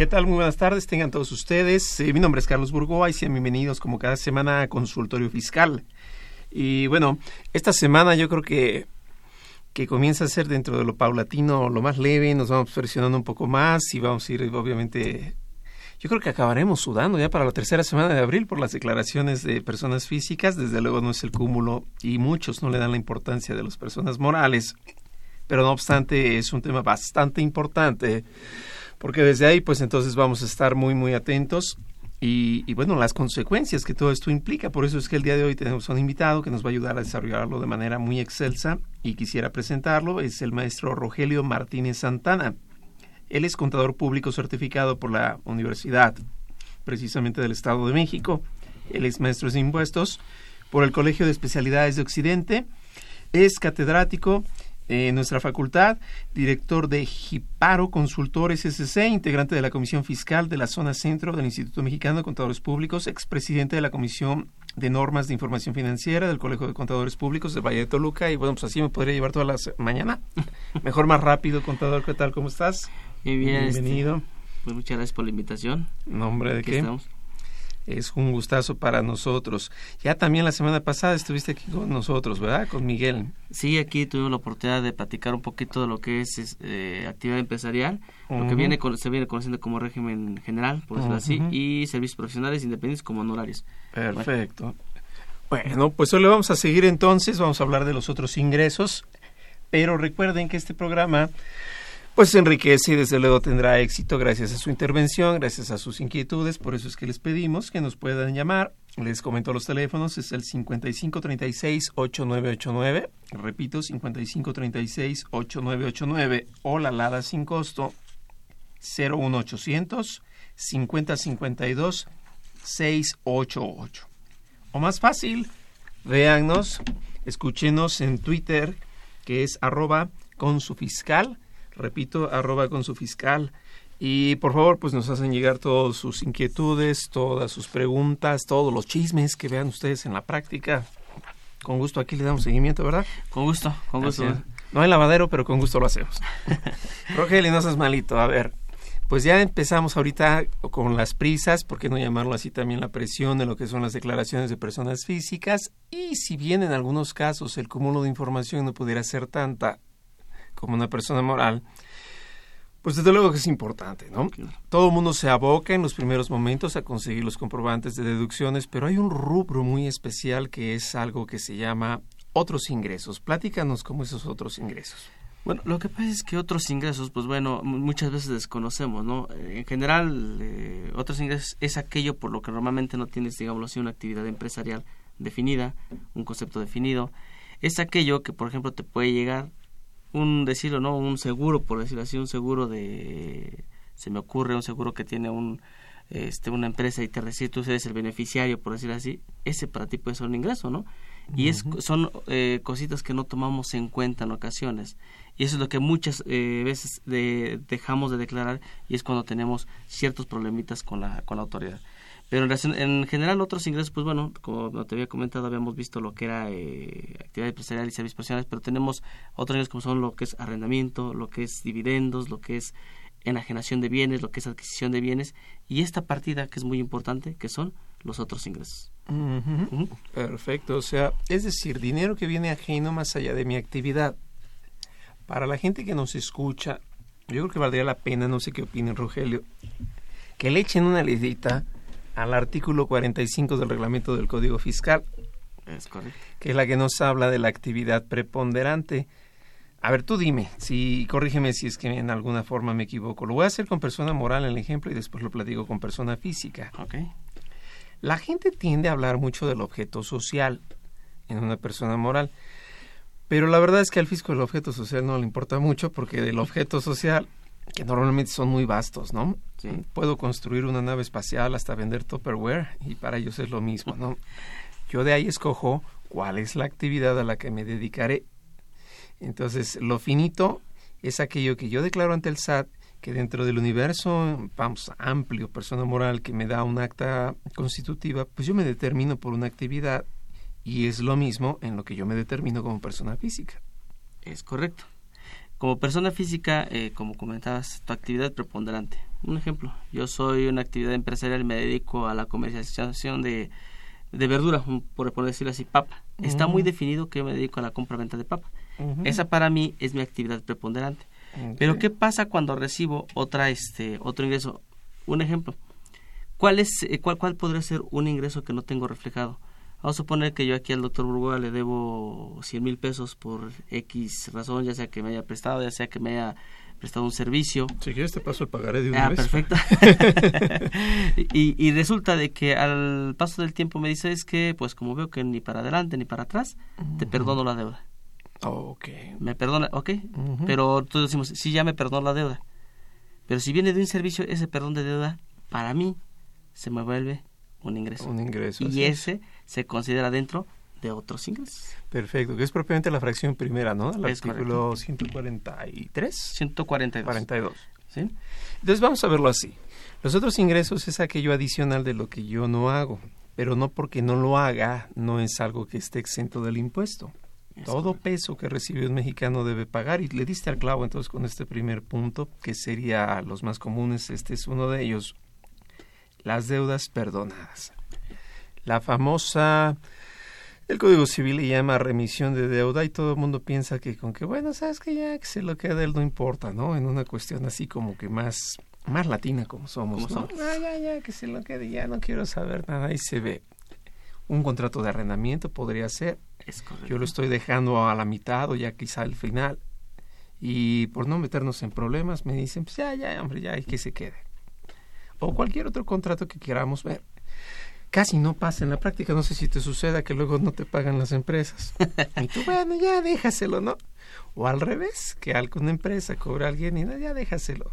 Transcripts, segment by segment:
¿Qué tal? Muy buenas tardes, tengan todos ustedes. Eh, mi nombre es Carlos Burgoa y sean bienvenidos como cada semana a Consultorio Fiscal. Y bueno, esta semana yo creo que, que comienza a ser dentro de lo paulatino lo más leve, nos vamos presionando un poco más y vamos a ir obviamente... Yo creo que acabaremos sudando ya para la tercera semana de abril por las declaraciones de personas físicas. Desde luego no es el cúmulo y muchos no le dan la importancia de las personas morales. Pero no obstante es un tema bastante importante porque desde ahí pues entonces vamos a estar muy muy atentos y, y, bueno las consecuencias que todo esto implica. Por eso es que el día de hoy tenemos a un invitado que nos va a ayudar a desarrollarlo de manera muy excelsa y quisiera presentarlo. Es el maestro Rogelio Martínez Santana. Él es contador público certificado por la Universidad precisamente del Estado de México. Él es maestro de impuestos por el Colegio de Especialidades de Occidente. Es catedrático en nuestra facultad, director de Giparo Consultores SC, integrante de la Comisión Fiscal de la Zona Centro del Instituto Mexicano de Contadores Públicos, expresidente de la Comisión de Normas de Información Financiera del Colegio de Contadores Públicos de Valle de Toluca y bueno, pues así me podría llevar toda la mañana. Mejor más rápido, contador, ¿qué tal? ¿Cómo estás? Muy bien, este, Bienvenido. pues muchas gracias por la invitación. Nombre de Aquí qué? estamos. Es un gustazo para nosotros. Ya también la semana pasada estuviste aquí con nosotros, ¿verdad? Con Miguel. Sí, aquí tuvimos la oportunidad de platicar un poquito de lo que es, es, eh, actividad empresarial, lo que viene con- se viene conociendo como régimen general, por decirlo así, y servicios profesionales independientes como honorarios. Perfecto. Bueno, pues hoy le vamos a seguir entonces, vamos a hablar de los otros ingresos, pero recuerden que este programa pues enriquece y desde luego tendrá éxito gracias a su intervención, gracias a sus inquietudes, por eso es que les pedimos que nos puedan llamar. Les comento los teléfonos, es el 5536-8989, repito, 5536-8989 o la Lada sin costo 01800 5052 688. O más fácil, véannos, escúchenos en Twitter, que es arroba con su fiscal, repito, arroba con su fiscal. Y por favor, pues nos hacen llegar todas sus inquietudes, todas sus preguntas, todos los chismes que vean ustedes en la práctica. Con gusto aquí le damos seguimiento, ¿verdad? Con gusto, con gusto. No hay lavadero, pero con gusto lo hacemos. Rogelio, no seas malito. A ver, pues ya empezamos ahorita con las prisas, ¿por qué no llamarlo así también la presión de lo que son las declaraciones de personas físicas? Y si bien en algunos casos el cúmulo de información no pudiera ser tanta como una persona moral, pues desde luego que es importante, ¿no? Todo el mundo se aboca en los primeros momentos a conseguir los comprobantes de deducciones, pero hay un rubro muy especial que es algo que se llama otros ingresos. Platícanos cómo esos otros ingresos. Bueno, lo que pasa es que otros ingresos, pues bueno, mu- muchas veces desconocemos, ¿no? En general, eh, otros ingresos es aquello por lo que normalmente no tienes, digámoslo así, una actividad empresarial definida, un concepto definido. Es aquello que, por ejemplo, te puede llegar un decirlo, ¿no? Un seguro, por decirlo así, un seguro de, se me ocurre, un seguro que tiene un, este, una empresa y te recibe, tú eres el beneficiario, por decirlo así, ese para ti puede ser un ingreso, ¿no? Y es, son eh, cositas que no tomamos en cuenta en ocasiones. Y eso es lo que muchas eh, veces de- dejamos de declarar y es cuando tenemos ciertos problemitas con la, con la autoridad. Pero en, en general otros ingresos, pues bueno, como te había comentado, habíamos visto lo que era eh, actividad empresarial y servicios profesionales, pero tenemos otros ingresos como son lo que es arrendamiento, lo que es dividendos, lo que es enajenación de bienes, lo que es adquisición de bienes y esta partida que es muy importante, que son los otros ingresos. Perfecto, o sea, es decir, dinero que viene ajeno más allá de mi actividad. Para la gente que nos escucha, yo creo que valdría la pena, no sé qué opina Rogelio, que le echen una leidita al artículo 45 del reglamento del Código Fiscal, Es correcto. que es la que nos habla de la actividad preponderante. A ver, tú dime, si corrígeme si es que en alguna forma me equivoco. Lo voy a hacer con persona moral en el ejemplo y después lo platico con persona física. Ok. La gente tiende a hablar mucho del objeto social en una persona moral, pero la verdad es que al fisco el objeto social no le importa mucho porque del objeto social, que normalmente son muy vastos, ¿no? Sí. Puedo construir una nave espacial hasta vender Tupperware y para ellos es lo mismo, ¿no? Yo de ahí escojo cuál es la actividad a la que me dedicaré. Entonces, lo finito es aquello que yo declaro ante el SAT que dentro del universo, vamos, amplio, persona moral que me da un acta constitutiva, pues yo me determino por una actividad y es lo mismo en lo que yo me determino como persona física. Es correcto. Como persona física, eh, como comentabas, tu actividad preponderante. Un ejemplo, yo soy una actividad empresarial y me dedico a la comercialización de, de verdura, por, por decirlo así, papa. Está muy Mm. definido que yo me dedico a la compra-venta de papa. Esa para mí es mi actividad preponderante. Pero ¿qué pasa cuando recibo otra este otro ingreso? Un ejemplo. ¿Cuál es eh, cuál cuál podría ser un ingreso que no tengo reflejado? Vamos a suponer que yo aquí al doctor Burgoa le debo 100 mil pesos por X razón, ya sea que me haya prestado, ya sea que me haya prestado un servicio. Si quieres te paso el pagaré de una Ah, vez. perfecto. y, y resulta de que al paso del tiempo me dice es que, pues como veo que ni para adelante ni para atrás, te perdono la deuda. Ok. Me perdona, ok, pero todos decimos, sí, ya me perdonó la deuda. Pero si viene de un servicio, ese perdón de deuda, para mí, se me vuelve un ingreso. Un ingreso. y es. ese se considera dentro de otros ingresos. Perfecto, que es propiamente la fracción primera, ¿no? El Es artículo 143. 142. 42. ¿sí? Entonces vamos a verlo así. Los otros ingresos es aquello adicional de lo que yo no hago, pero no porque no lo haga, no es algo que esté exento del impuesto. Es Todo correcto. peso que recibe un mexicano debe pagar y le diste al clavo entonces con este primer punto, que sería los más comunes, este es uno de ellos, las deudas perdonadas. La famosa, el Código Civil le llama remisión de deuda y todo el mundo piensa que con que, bueno, sabes que ya que se lo quede él no importa, ¿no? En una cuestión así como que más, más latina como somos, ¿no? somos. Ah, ya, ya, que se lo quede, ya no quiero saber nada, ahí se ve. Un contrato de arrendamiento podría ser, Es yo lo estoy dejando a la mitad o ya quizá al final. Y por no meternos en problemas, me dicen, pues ya, ya, hombre, ya, y que se quede. O cualquier otro contrato que queramos ver. Casi no pasa en la práctica, no sé si te suceda que luego no te pagan las empresas. Y tú, bueno, ya déjaselo, ¿no? O al revés, que alguna empresa cobra a alguien y ya déjaselo.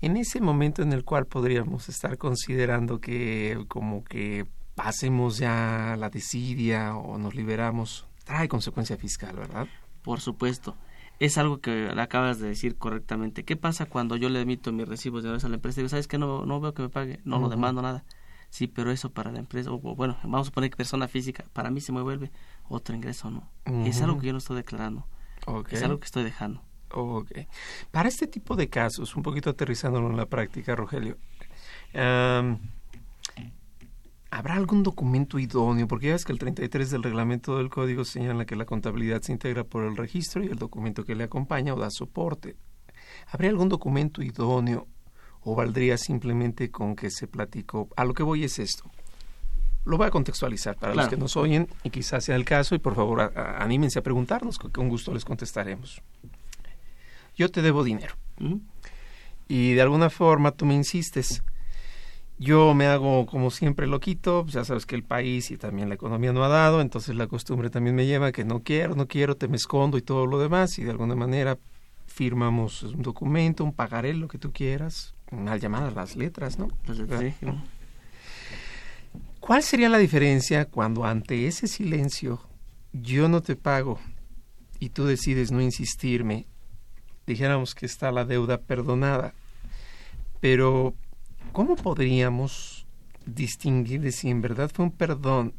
En ese momento en el cual podríamos estar considerando que como que pasemos ya la desidia o nos liberamos, trae consecuencia fiscal, ¿verdad? Por supuesto. Es algo que acabas de decir correctamente. ¿Qué pasa cuando yo le emito mis recibos de a la empresa y digo, ¿sabes qué? No, no veo que me pague, no lo demando nada. Sí, pero eso para la empresa, o bueno, vamos a poner que persona física, para mí se me vuelve otro ingreso, ¿no? Es algo que yo no estoy declarando, es algo que estoy dejando. Ok. Para este tipo de casos, un poquito aterrizándolo en la práctica, Rogelio, am, ¿habrá algún documento idóneo? Porque ya ves que el 33 del reglamento del código señala que la contabilidad se integra por el registro y el documento que le acompaña o da soporte. ¿Habría algún documento idóneo o valdría simplemente con que se platicó? A lo que voy es esto. Lo voy a contextualizar para los que nos oyen y quizás sea el caso y por favor a- a- anímense a preguntarnos, que con gusto les contestaremos. Yo te debo dinero y de alguna forma tú me insistes. Yo me hago como siempre loquito, pues ya sabes que el país y también la economía no ha dado, entonces la costumbre también me lleva a que no quiero, no quiero, te me escondo y todo lo demás y de alguna manera firmamos un documento, un pagaré, lo que tú quieras, mal llamadas las letras, ¿no? Sí. ¿Cuál sería la diferencia cuando ante ese silencio yo no te pago y tú decides no insistirme? Dijéramos que está la deuda perdonada, pero ¿cómo podríamos distinguir de si en verdad fue un perdón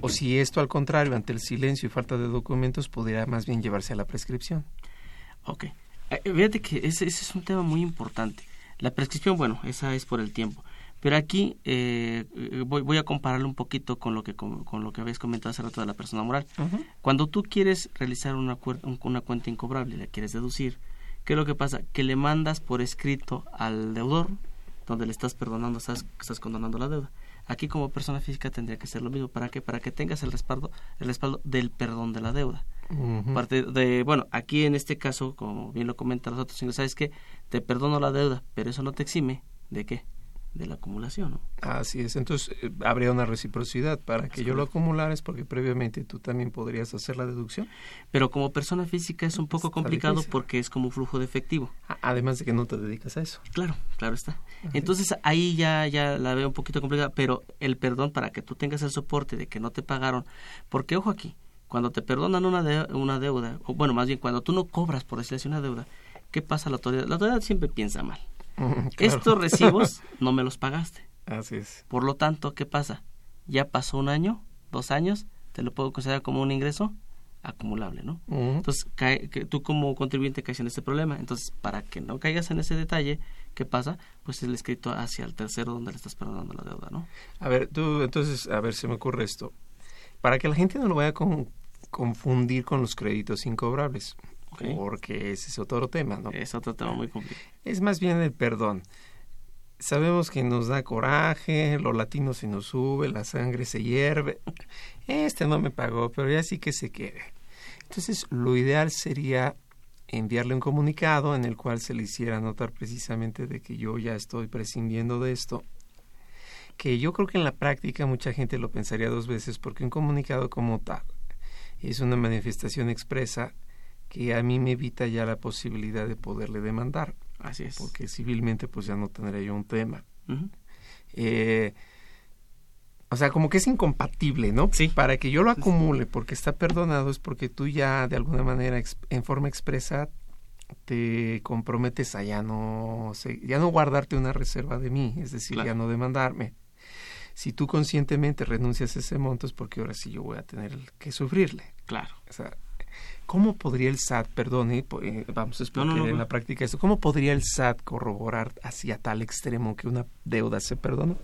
o si esto al contrario, ante el silencio y falta de documentos, podría más bien llevarse a la prescripción? Ok. Eh, Fíjate que ese, ese es un tema muy importante. La prescripción, bueno, esa es por el tiempo. Pero aquí eh, eh, voy, voy a compararlo un poquito con lo que con, con lo que habéis comentado hace rato de la persona moral. Cuando tú quieres realizar una, una cuenta incobrable, la quieres deducir, ¿qué es lo que pasa? Que le mandas por escrito al deudor, donde le estás perdonando, estás, estás condonando la deuda. Aquí como persona física tendría que ser lo mismo. ¿Para qué? Para que tengas el respaldo, el respaldo del perdón de la deuda. Parte de, bueno, aquí en este caso, como bien lo comentan los otros, ¿sabes qué? Te perdono la deuda, pero eso no te exime de qué? De la acumulación, ¿no? Así es, entonces eh, habría una reciprocidad para que yo lo acumulara es porque previamente tú también podrías hacer la deducción, Pero como persona física es un poco Está complicado difícil. porque es como un flujo de efectivo. Además de que no te dedicas a eso. Claro, claro está. Entonces ahí ya, ya la veo un poquito complicada, pero el perdón para que tú tengas el soporte de que no te pagaron, porque ojo aquí, cuando te perdonan una, de- una deuda, o bueno, más bien cuando tú no cobras por decirlo así una deuda, ¿qué pasa a la autoridad? La autoridad siempre piensa mal. Claro. Estos recibos no me los pagaste. Así es. Por lo tanto, ¿qué pasa? Ya pasó un año, dos años, te lo puedo considerar como un ingreso acumulable, ¿no? Entonces, cae- que tú como contribuyente caes en este problema. Entonces, para que no caigas en ese detalle, ¿qué pasa? Pues el escrito hacia el tercero donde le estás perdonando la deuda, ¿no? A ver, tú, entonces, a ver, se me ocurre esto. Para que la gente no lo vaya a con- confundir con los créditos incobrables, Porque ese es otro tema, ¿no? Es otro tema muy complicado. Es más bien el perdón. Sabemos que nos da coraje, lo latino se nos sube, la sangre se hierve. Este no me pagó, pero ya sí que se quede. Entonces, lo ideal sería enviarle un comunicado en el cual se le hiciera notar precisamente de que yo ya estoy prescindiendo de esto. Que yo creo que en la práctica mucha gente lo pensaría dos veces porque un comunicado como tal es una manifestación expresa que a mí me evita ya la posibilidad de poderle demandar Así es. porque civilmente pues ya no tendré yo un tema. Eh, o sea, como que es incompatible, ¿no? Sí. Para que yo lo acumule porque está perdonado es porque tú ya de alguna manera en forma expresa te comprometes a ya no ya no guardarte una reserva de mí, es decir, Claro. ya no demandarme. Si tú conscientemente renuncias a ese monto es porque ahora sí yo voy a tener que sufrirle. Claro. O sea, ¿cómo podría el SAT, perdone, eh, vamos a explicar No, no, no, en la práctica esto, cómo podría el SAT corroborar hacia tal extremo que una deuda se perdona?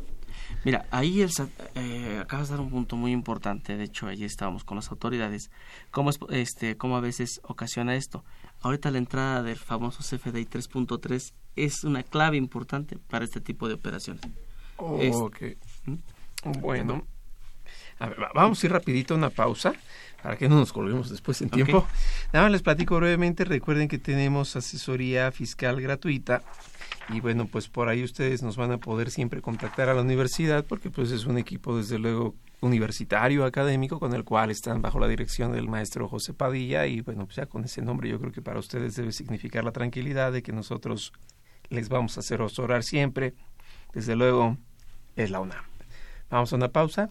Mira, ahí el, SAT, eh, acabas de dar un punto muy importante. De hecho, allí estábamos con las autoridades. ¿Cómo, es, este, ¿Cómo a veces ocasiona esto? Ahorita la entrada del famoso CFDI 3.3 es una clave importante para este tipo de operaciones. Es- Ok. ¿Mm? Bueno, a ver, va- vamos a ir rapidito a una pausa para que no nos colguemos después en tiempo. Nada más les platico brevemente. Recuerden que tenemos asesoría fiscal gratuita y bueno, pues por ahí ustedes nos van a poder siempre contactar a la universidad porque pues es un equipo desde luego universitario, académico, con el cual están bajo la dirección del maestro José Padilla y bueno, pues ya con ese nombre yo creo que para ustedes debe significar la tranquilidad de que nosotros les vamos a hacer asesorar siempre. Desde luego es la UNAM. Vamos a una pausa,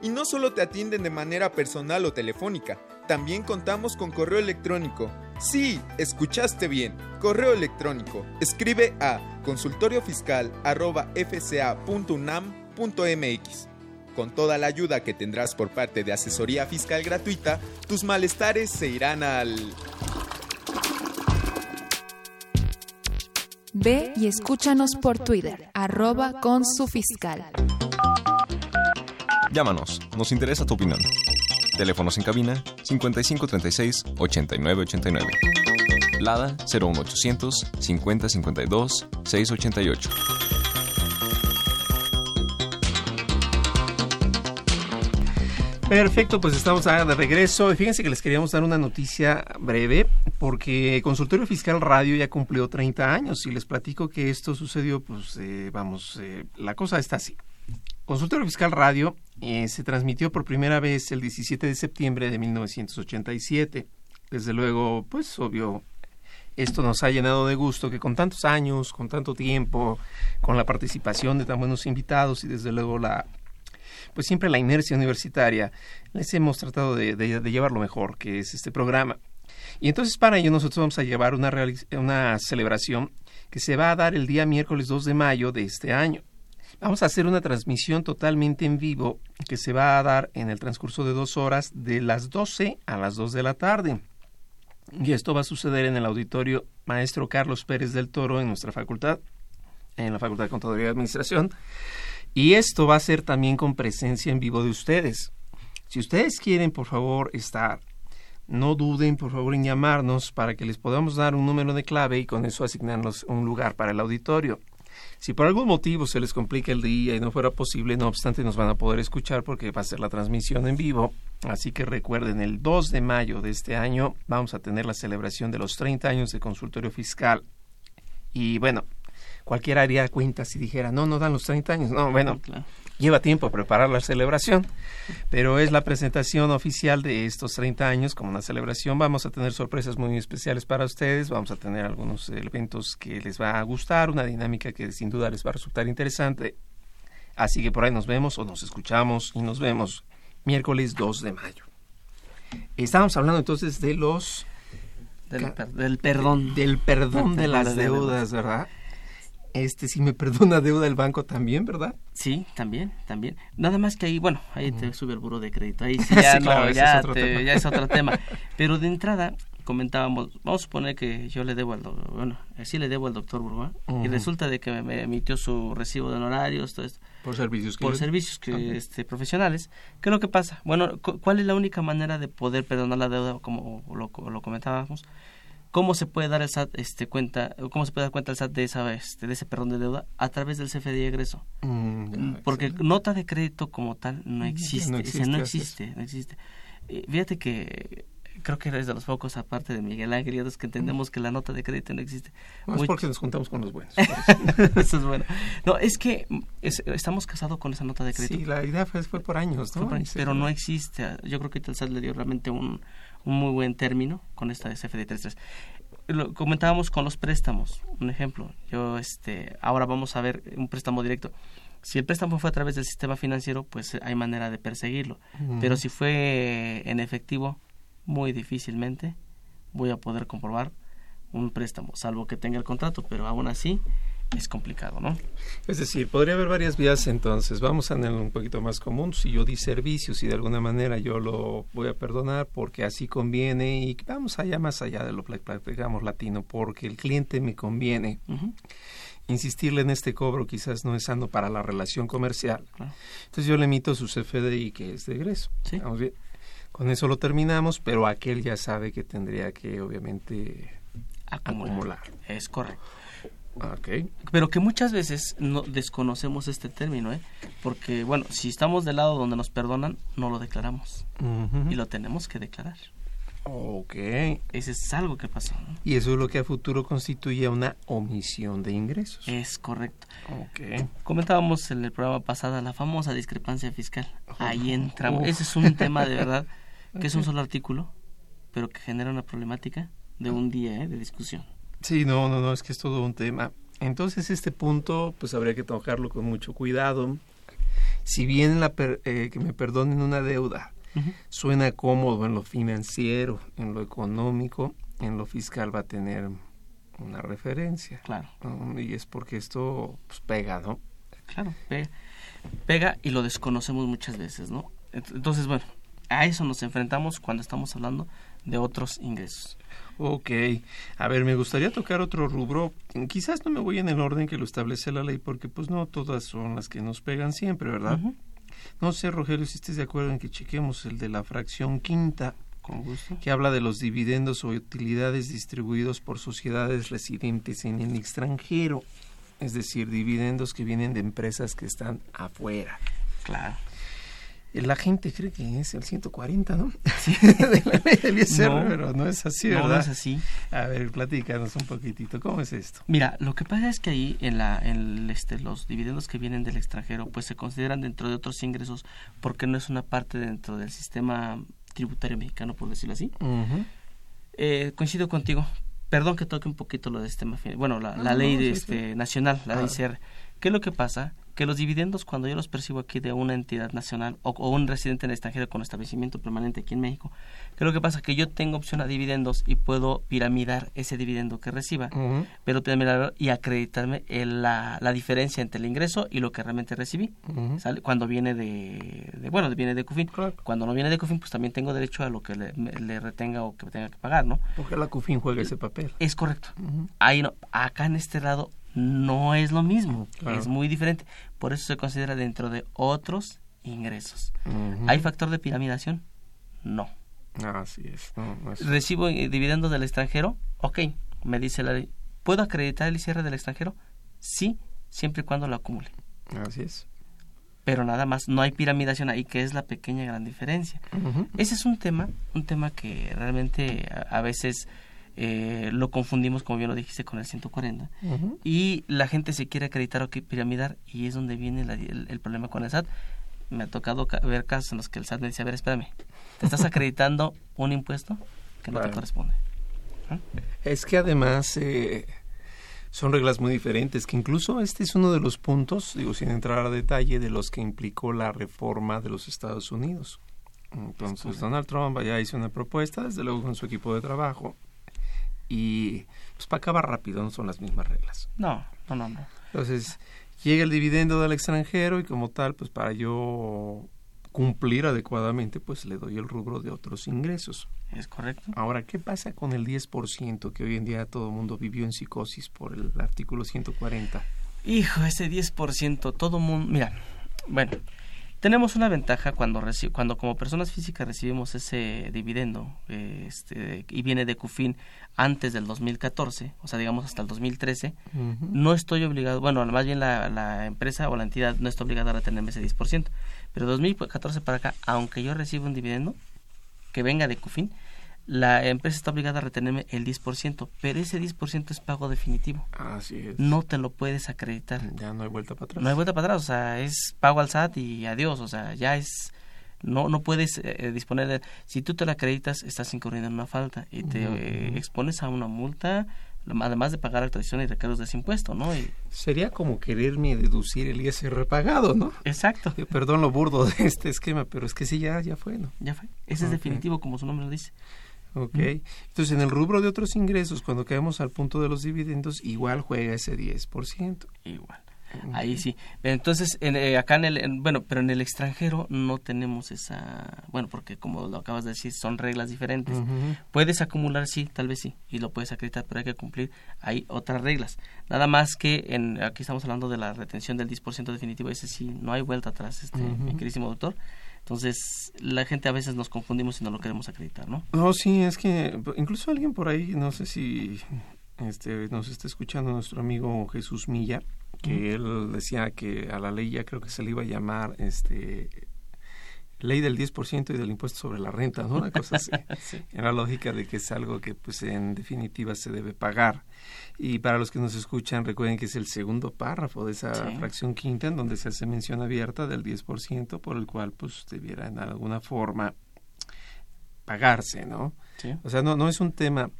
Y no solo te atienden de manera personal o telefónica, también contamos con correo electrónico. Sí, escuchaste bien. Correo electrónico. Escribe a consultoriofiscal@fca.unam.mx. Con toda la ayuda que tendrás por parte de asesoría fiscal gratuita, tus malestares se irán al Ve y escúchanos por Twitter, arroba. Llámanos, nos interesa tu opinión. Teléfonos en cabina 5536 8989. Lada 01800 5052 688. Perfecto, pues estamos de regreso. Fíjense que les queríamos dar una noticia breve, porque Consultorio Fiscal Radio ya cumplió 30 años y les platico que esto sucedió, pues eh, vamos, eh, la cosa está así. Consultorio Fiscal Radio eh, se transmitió por primera vez el 17 de septiembre de 1987. desde luego, pues obvio, esto nos ha llenado de gusto que con tantos años, con tanto tiempo, con la participación de tan buenos invitados y desde luego la pues siempre la inercia universitaria, les hemos tratado de, de, llevar lo mejor, que es este programa. Y entonces para ello nosotros vamos a llevar una, una celebración que se va a dar el día miércoles 2 de mayo de este año. Vamos a hacer una transmisión totalmente en vivo que se va a dar en el transcurso de dos horas de las 12 a las 2 de la tarde. Y esto va a suceder en el auditorio Maestro Carlos Pérez del Toro en nuestra facultad, en la Facultad de Contaduría y Administración. Y esto va a ser también con presencia en vivo de ustedes. Si ustedes quieren, por favor, estar, no duden, por favor, en llamarnos para que les podamos dar un número de clave y con eso asignarnos un lugar para el auditorio. Si por algún motivo se les complica el día y no fuera posible, no obstante nos van a poder escuchar porque va a ser la transmisión en vivo. Así que recuerden, el 2 de mayo de este año vamos a tener la celebración de los 30 años de consultorio fiscal. Y bueno, cualquiera haría cuenta si dijera, no, no dan los 30 años. No, bueno, lleva tiempo preparar la celebración, pero es la presentación oficial de estos 30 años como una celebración. Vamos a tener sorpresas muy especiales para ustedes, vamos a tener algunos elementos que les va a gustar, una dinámica que sin duda les va a resultar interesante. Así que por ahí nos vemos o nos escuchamos y nos vemos miércoles 2 de mayo. Estamos hablando entonces de los... Del, del perdón. Del perdón de las deudas, ¿verdad? Este, si me perdona deuda el banco también, ¿verdad? Sí, también, también. Nada más que ahí, bueno, ahí te sube el buro de crédito. Ahí sí ya, no, ya, es otro tema. ya es otro tema. Pero de entrada, comentábamos, vamos a suponer que yo le debo al bueno, sí le debo al doctor Burgoa, y resulta de que me emitió su recibo de honorarios, todo esto. Por servicios que Por servicios que, este, profesionales. ¿Qué es lo que pasa? Bueno, ¿cuál es la única manera de poder perdonar la deuda, como lo, lo comentábamos? ¿Cómo se puede dar el SAT este, cuenta, cómo se puede dar cuenta el SAT de, esa, este, de ese perdón de deuda? A través del CFDI de egreso. Mm, Porque nota de crédito como tal no existe. No existe, no existe. No existe. fíjate que creo que eres de los pocos, aparte de Miguel Ángel y otros, que entendemos que la nota de crédito no existe. No es porque nos juntamos con los buenos. Eso es bueno. No, es que estamos casados con esa nota de crédito. Sí, la idea fue, fue por años, ¿no? pero no existe. Yo creo que el SAT le dio realmente un un muy buen término con esta CFD 33. Lo comentábamos con los préstamos, un ejemplo. Yo este ahora vamos a ver un préstamo directo. Si el préstamo fue a través del sistema financiero, pues hay manera de perseguirlo. Pero si fue en efectivo, muy difícilmente voy a poder comprobar un préstamo, salvo que tenga el contrato, pero aún así es complicado, ¿no? Es decir, podría haber varias vías entonces. Vamos a tener un poquito más común. Si yo di servicios y de alguna manera yo lo voy a perdonar porque así conviene y vamos allá más allá de lo que digamos latino, porque el cliente me conviene. Insistirle en este cobro quizás no es sano para la relación comercial. Entonces yo le emito su CFDI que es de egreso. ¿Sí? Vamos bien. Con eso lo terminamos, pero aquel ya sabe que tendría que obviamente acumular. Es correcto. Okay. Pero que muchas veces no desconocemos este término, ¿eh? Porque, bueno, si estamos del lado donde nos perdonan, no lo declaramos. Y lo tenemos que declarar. Ok. Ese es algo que pasó. Y eso es lo que a futuro constituye una omisión de ingresos. Es correcto. Ok. Comentábamos en el programa pasado la famosa discrepancia fiscal. Ahí entramos. Ese es un tema de verdad, que es un solo artículo, pero que genera una problemática de un día ¿eh? de discusión. Sí, no, no, no, es que es todo un tema. Entonces este punto, pues habría que tocarlo con mucho cuidado. Si bien la eh, que me perdonen una deuda suena cómodo en lo financiero, en lo económico, en lo fiscal va a tener una referencia. Claro. y es porque esto pues, pega, ¿no? Claro, pega. Pega y lo desconocemos muchas veces, ¿no? Entonces, bueno, a eso nos enfrentamos cuando estamos hablando de otros ingresos. Ok, a ver, me gustaría tocar otro rubro. Quizás no me voy en el orden que lo establece la ley, porque pues no todas son las que nos pegan siempre, ¿verdad? No sé, Rogelio, si estés de acuerdo en que chequemos el de la fracción quinta, Con gusto. que habla de los dividendos o utilidades distribuidos por sociedades residentes en el extranjero, es decir, dividendos que vienen de empresas que están afuera. Claro. La gente cree que es el 140, ¿no? Sí. de la ley del ISR, pero no es así, ¿verdad? No, no es así. A ver, platícanos un poquitito, ¿cómo es esto? Mira, lo que pasa es que ahí en, la, en este, los dividendos que vienen del extranjero, pues se consideran dentro de otros ingresos porque no es una parte dentro del sistema tributario mexicano, por decirlo así. Eh, coincido contigo. Perdón que toque un poquito lo de este bueno, la, la ley de este nacional, la ley CR. ¿Qué es lo que pasa? Que los dividendos cuando yo los percibo aquí de una entidad nacional o, un residente en el extranjero con establecimiento permanente aquí en México, que lo que pasa es que yo tengo opción a dividendos y puedo piramidar ese dividendo que reciba, pero piramidar y acreditarme en la, la, diferencia entre el ingreso y lo que realmente recibí, ¿sale? Cuando viene de, bueno, viene de CUFIN. Cuando no viene de CUFIN, pues también tengo derecho a lo que le, retenga o que tenga que pagar, ¿no? Porque la CUFIN juega ese papel. Es correcto. Ahí no, acá en este lado no es lo mismo, es muy diferente. Por eso se considera dentro de otros ingresos. ¿Hay factor de piramidación? No. Así es. ¿Recibo dividendos del extranjero? Ok, me dice la ley. ¿Puedo acreditar el cierre del extranjero? Sí, siempre y cuando lo acumule. Así es. Pero nada más, no hay piramidación ahí, que es la pequeña gran diferencia. Ese es un tema, un tema que realmente a veces eh, lo confundimos, como bien lo dijiste, con el 140. Y la gente se quiere acreditar o piramidar y es donde viene el, problema con el SAT. Me ha tocado ver casos en los que el SAT me dice, a ver, espérame, ¿te estás acreditando un impuesto que no te corresponde? ¿Ah? Es que además eh, son reglas muy diferentes, que incluso este es uno de los puntos, digo, sin entrar a detalle, de los que implicó la reforma de los Estados Unidos. Entonces, Donald Trump ya hizo una propuesta, desde luego con su equipo de trabajo, y pues para acabar rápido no son las mismas reglas. No, no, no, no. Entonces, llega el dividendo del extranjero y como tal, pues para yo cumplir adecuadamente, pues le doy el rubro de otros ingresos. Es correcto. Ahora, ¿qué pasa con el 10% que hoy en día todo el mundo vivió en psicosis por el artículo 140? Hijo, ese 10%, todo mundo, mira, bueno, tenemos una ventaja cuando, cuando como personas físicas recibimos ese dividendo este, y viene de CUFIN antes del 2014, o sea, digamos hasta el 2013, no estoy obligado, bueno, más bien la, la, empresa o la entidad no está obligada a retenerme ese 10%, pero 2014 para acá, aunque yo reciba un dividendo que venga de CUFIN, la empresa está obligada a retenerme el 10%, pero ese 10% es pago definitivo. Así es. No te lo puedes acreditar. Ya no hay vuelta para atrás. No hay vuelta para atrás, o sea, es pago al SAT y adiós, o sea, ya es no no puedes eh, eh, disponer de si tú te la acreditas estás incurriendo en una falta y te eh, expones a una multa además de pagar actualización y recargos de ese impuesto, ¿no? Y... Sería como quererme deducir el ISR pagado, ¿no? Exacto. Perdón lo burdo de este esquema, pero es que sí, ya, ya fue, ¿no? Ya fue. Ese es definitivo, como su nombre lo dice. Ok. Entonces, en el rubro de otros ingresos, cuando caemos al punto de los dividendos, igual juega ese 10%. Igual. Ahí sí. Entonces, en, eh, acá en el, bueno, pero en el extranjero no tenemos esa, bueno, porque como lo acabas de decir, son reglas diferentes. Puedes acumular, sí, tal vez sí, y lo puedes acreditar, pero hay que cumplir, hay otras reglas. Nada más que, en, aquí estamos hablando de la retención del 10% definitivo, ese sí, no hay vuelta atrás, este, mi querísimo doctor. Entonces, la gente a veces nos confundimos y no lo queremos acreditar, ¿no? No, sí, es que incluso alguien por ahí, no sé si este, nos está escuchando nuestro amigo Jesús Milla, que él decía que a la ley ya creo que se le iba a llamar este ley del 10% y del impuesto sobre la renta, ¿no? Una cosa así. En la lógica de que es algo que pues en definitiva se debe pagar. Y para los que nos escuchan, recuerden que es el segundo párrafo de esa fracción quinta en donde se hace mención abierta del 10% por el cual pues debiera en alguna forma pagarse, ¿no? O sea, no, no es un tema...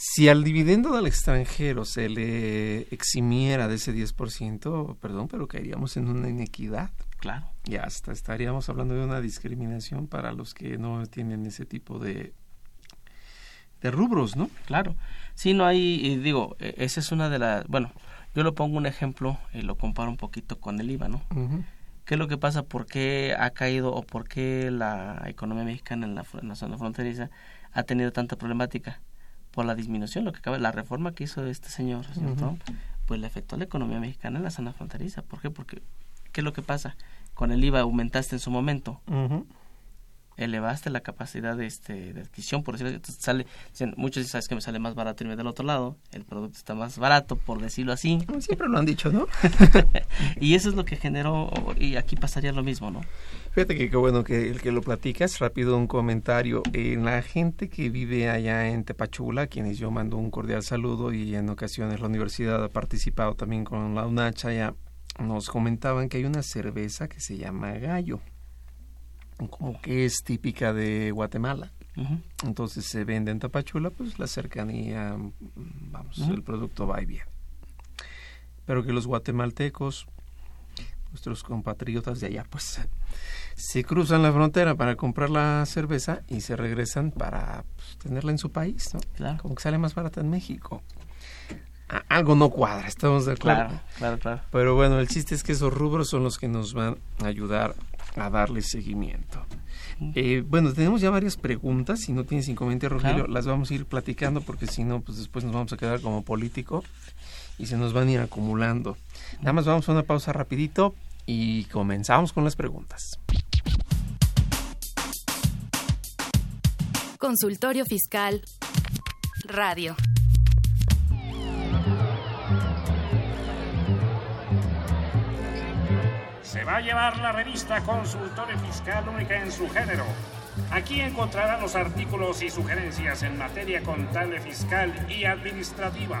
Si al dividendo del extranjero se le eximiera de ese 10%, perdón, pero caeríamos en una inequidad. Claro. Y hasta estaríamos hablando de una discriminación para los que no tienen ese tipo de, de rubros, ¿no? Claro. Sí, no hay, digo, e, esa es una de las, bueno, yo lo pongo un ejemplo y lo comparo un poquito con el IVA, ¿no? ¿Qué es lo que pasa? ¿Por qué ha caído o por qué la economía mexicana en la, zona fronteriza ha tenido tanta problemática? Por la disminución, lo que acaba, la reforma que hizo este señor, señor Trump, pues le afectó a la economía mexicana en la zona fronteriza. ¿Por qué? Porque, ¿qué es lo que pasa? Con el IVA aumentaste en su momento elevaste la capacidad de, este, de adquisición, por decirlo así, sale, muchos dicen, sabes que me sale más barato irme del otro lado, el producto está más barato, por decirlo así. Siempre lo han dicho, ¿no? y eso es lo que generó, y aquí pasaría lo mismo, ¿no? Fíjate que qué bueno que el que lo platicas, rápido un comentario, en la gente que vive allá en Tepachula, a quienes yo mando un cordial saludo y en ocasiones la universidad ha participado también con la UNACHA, ya nos comentaban que hay una cerveza que se llama Gallo como que es típica de Guatemala. Entonces se vende en Tapachula, pues la cercanía, mm, vamos, el producto va y viene. Pero que los guatemaltecos, nuestros compatriotas de allá, pues se cruzan la frontera para comprar la cerveza y se regresan para pues, tenerla en su país, ¿no? Claro. Como que sale más barata en México. A- algo no cuadra, estamos de acuerdo. Claro, claro, claro. Pero bueno, el chiste es que esos rubros son los que nos van a ayudar a darle seguimiento. Eh, bueno, tenemos ya varias preguntas. Si no tienes inconveniente, Rogelio, Claro. las vamos a ir platicando porque si no, pues después nos vamos a quedar como político y se nos van a ir acumulando. Nada más vamos a una pausa rapidito y comenzamos con las preguntas. Consultorio Fiscal Radio. Se va a llevar la revista Consultorio Fiscal única en su género. Aquí encontrará los artículos y sugerencias en materia contable, fiscal y administrativa.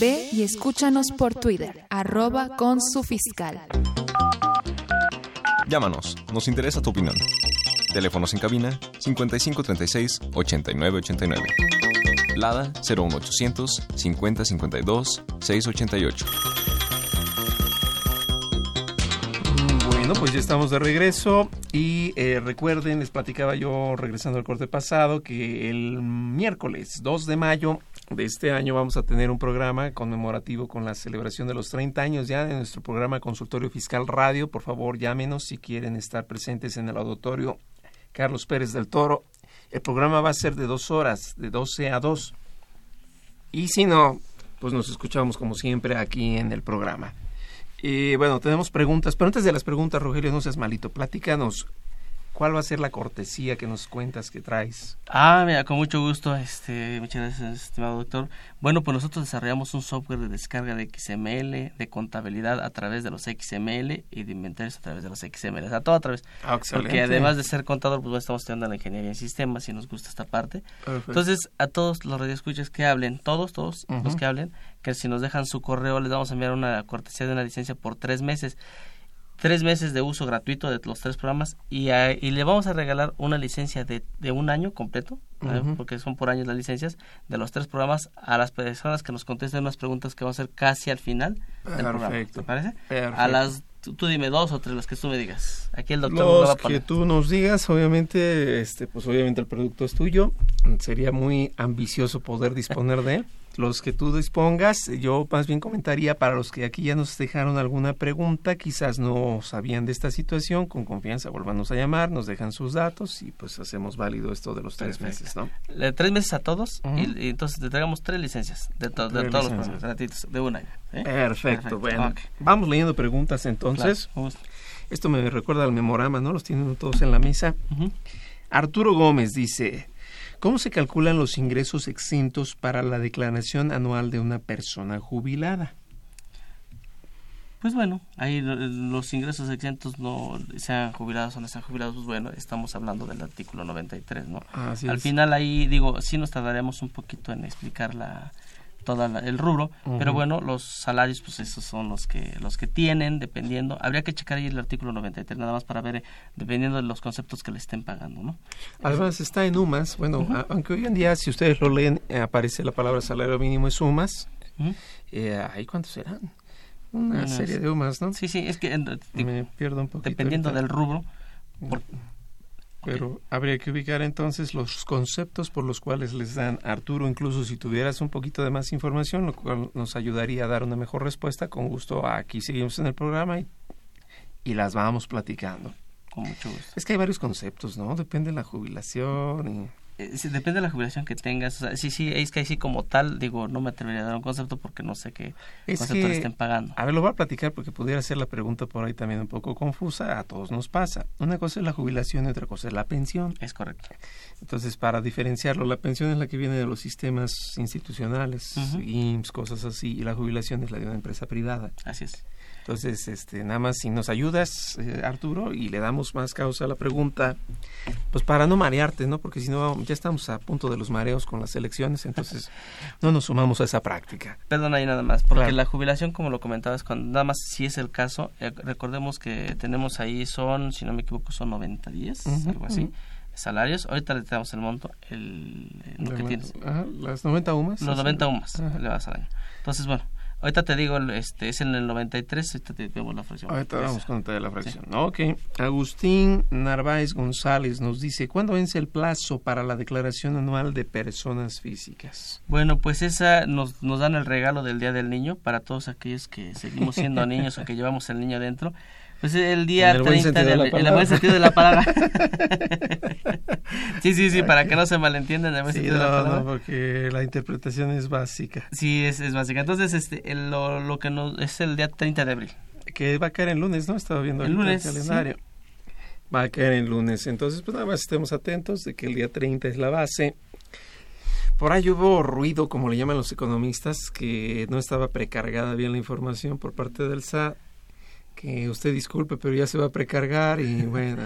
Ve y escúchanos por Twitter, arroba con su fiscal. Llámanos, nos interesa tu opinión. Teléfonos en cabina 5536 8989. Lada 01800 5052 688. Bueno, pues ya estamos de regreso y eh, recuerden, les platicaba yo regresando al corte pasado que el miércoles 2 de mayo de este año vamos a tener un programa conmemorativo con la celebración de los 30 años ya de nuestro programa Consultorio Fiscal Radio. Por favor, llámenos si quieren estar presentes en el auditorio Carlos Pérez del Toro. El programa va a ser de dos horas, de 12 a 2. Y si no, pues nos escuchamos como siempre aquí en el programa. Y bueno, tenemos preguntas, pero antes de las preguntas, Rogelio, no seas malito, platícanos, ¿cuál va a ser la cortesía que nos cuentas que traes? Ah, mira, con mucho gusto, este, muchas gracias, estimado doctor. Bueno, pues nosotros desarrollamos un software de descarga de XML, de contabilidad a través de los XML y de inventarios a través de los XML, o sea, todo a través. Ah, excelente. Porque además de ser contador, pues bueno, estamos estudiando la ingeniería en sistemas y nos gusta esta parte. Perfecto. Entonces, a todos los radioescuchas que hablen, todos, todos los que hablen, que si nos dejan su correo les vamos a enviar una cortesía de una licencia por tres meses. Tres meses de uso gratuito de los tres programas y, a- y le vamos a regalar una licencia de, de un año completo, ¿eh? Porque son por años las licencias, de los tres programas a las personas que nos contesten unas preguntas que van a ser casi al final del programa. Perfecto. ¿Te parece? Perfecto. A las, tú, tú dime dos o tres, las que tú me digas. Aquí el doctor nos lo va Los a que tú nos digas, obviamente, este, pues obviamente el producto es tuyo. Sería muy ambicioso poder disponer de él. Los que tú dispongas. Yo más bien comentaría para los que aquí ya nos dejaron alguna pregunta, quizás no sabían de esta situación, con confianza vuélvanos a llamar, nos dejan sus datos y pues hacemos válido esto de los tres meses, ¿no? Le- tres meses a todos y, y entonces te traigamos tres licencias de, to- de todos los licencias. gratuitos de un año. ¿eh? Perfecto, bueno. Vamos leyendo preguntas entonces. Claro. Esto me recuerda al memorama, ¿no? Los tienen todos en la mesa. Arturo Gómez dice, ¿cómo se calculan los ingresos exentos para la declaración anual de una persona jubilada? Pues bueno, ahí lo- los ingresos exentos no sean jubilados o no sean jubilados, pues bueno, estamos hablando del artículo 93, ¿no? Así Al es. final ahí digo, sí nos tardaremos un poquito en explicar la toda la- el rubro, pero bueno, los salarios pues esos son los que los que tienen dependiendo, habría que checar ahí el artículo 93 nada más para ver eh, dependiendo de los conceptos que le estén pagando, ¿no? Además está en UMAS, bueno, aunque hoy en día si ustedes lo leen eh, aparece la palabra salario mínimo es UMAS. Eh, ¿Ahí cuántos serán? Una serie de UMAS, ¿no? Sí, sí, es que en- Me pierdo un poquito. dependiendo ahorita. del rubro, por- Pero habría que ubicar entonces los conceptos por los cuales les dan Arturo, incluso si tuvieras un poquito de más información, lo cual nos ayudaría a dar una mejor respuesta. Con gusto, aquí seguimos en el programa y, y las vamos platicando. con mucho gusto. Es que hay varios conceptos, ¿no? Depende de la jubilación y... Eh, sí, depende de la jubilación que tengas. O sea, sí, sí, es que ahí sí como tal, digo, no me atrevería a dar un concepto porque no sé qué Es concepto le estén pagando. a ver, lo voy a platicar porque pudiera ser la pregunta por ahí también un poco confusa. A todos nos pasa. Una cosa es la jubilación y otra cosa es la pensión. Es correcto. Entonces, para diferenciarlo, la pensión es la que viene de los sistemas institucionales, Ujú. IMSS, cosas así, y la jubilación es la de una empresa privada. Así es. Entonces, este, nada más si nos ayudas, eh, Arturo, y le damos más causa a la pregunta, pues para no marearte, ¿no? Porque si no, ya estamos a punto de los mareos con las elecciones, entonces no nos sumamos a esa práctica. Perdón ahí nada más, porque Claro. la jubilación, como lo comentabas, cuando, nada más si es el caso, eh, recordemos que tenemos ahí son, si no me equivoco, son 90 días, algo así, salarios. Ahorita le damos el monto, el, lo que tienes. ajá, las 90 UMAS. Los 90 UMAS Ajá. le vas al año. Entonces, bueno, ahorita te digo, este es en el 93, ahorita te vemos la fracción. Ahorita Esa. vamos con la fracción. Ok. Agustín Narváez González nos dice, ¿cuándo vence el plazo para la declaración anual de personas físicas? Bueno, pues esa nos, nos dan el regalo del Día del Niño para todos aquellos que seguimos siendo niños o que llevamos el niño dentro. Pues el día En el buen 30 sentido de del- en el buen sentido de la palabra. sí, sí, sí, para que no se malentienda en el buen Sí, sentido de la no, palabra. no, porque la interpretación es básica. Sí, es, es básica. Entonces, este, el- lo, lo que nos, es el día 30 de abril. Que va a caer en lunes, ¿no? Estaba viendo El ahorita lunes, el calendario. Va a caer en lunes. Entonces, pues nada más estemos atentos de que el día 30 es la base. Por ahí hubo ruido, como le llaman los economistas, que no estaba precargada bien la información por parte del SAT. Que usted disculpe, pero ya se va a precargar y bueno.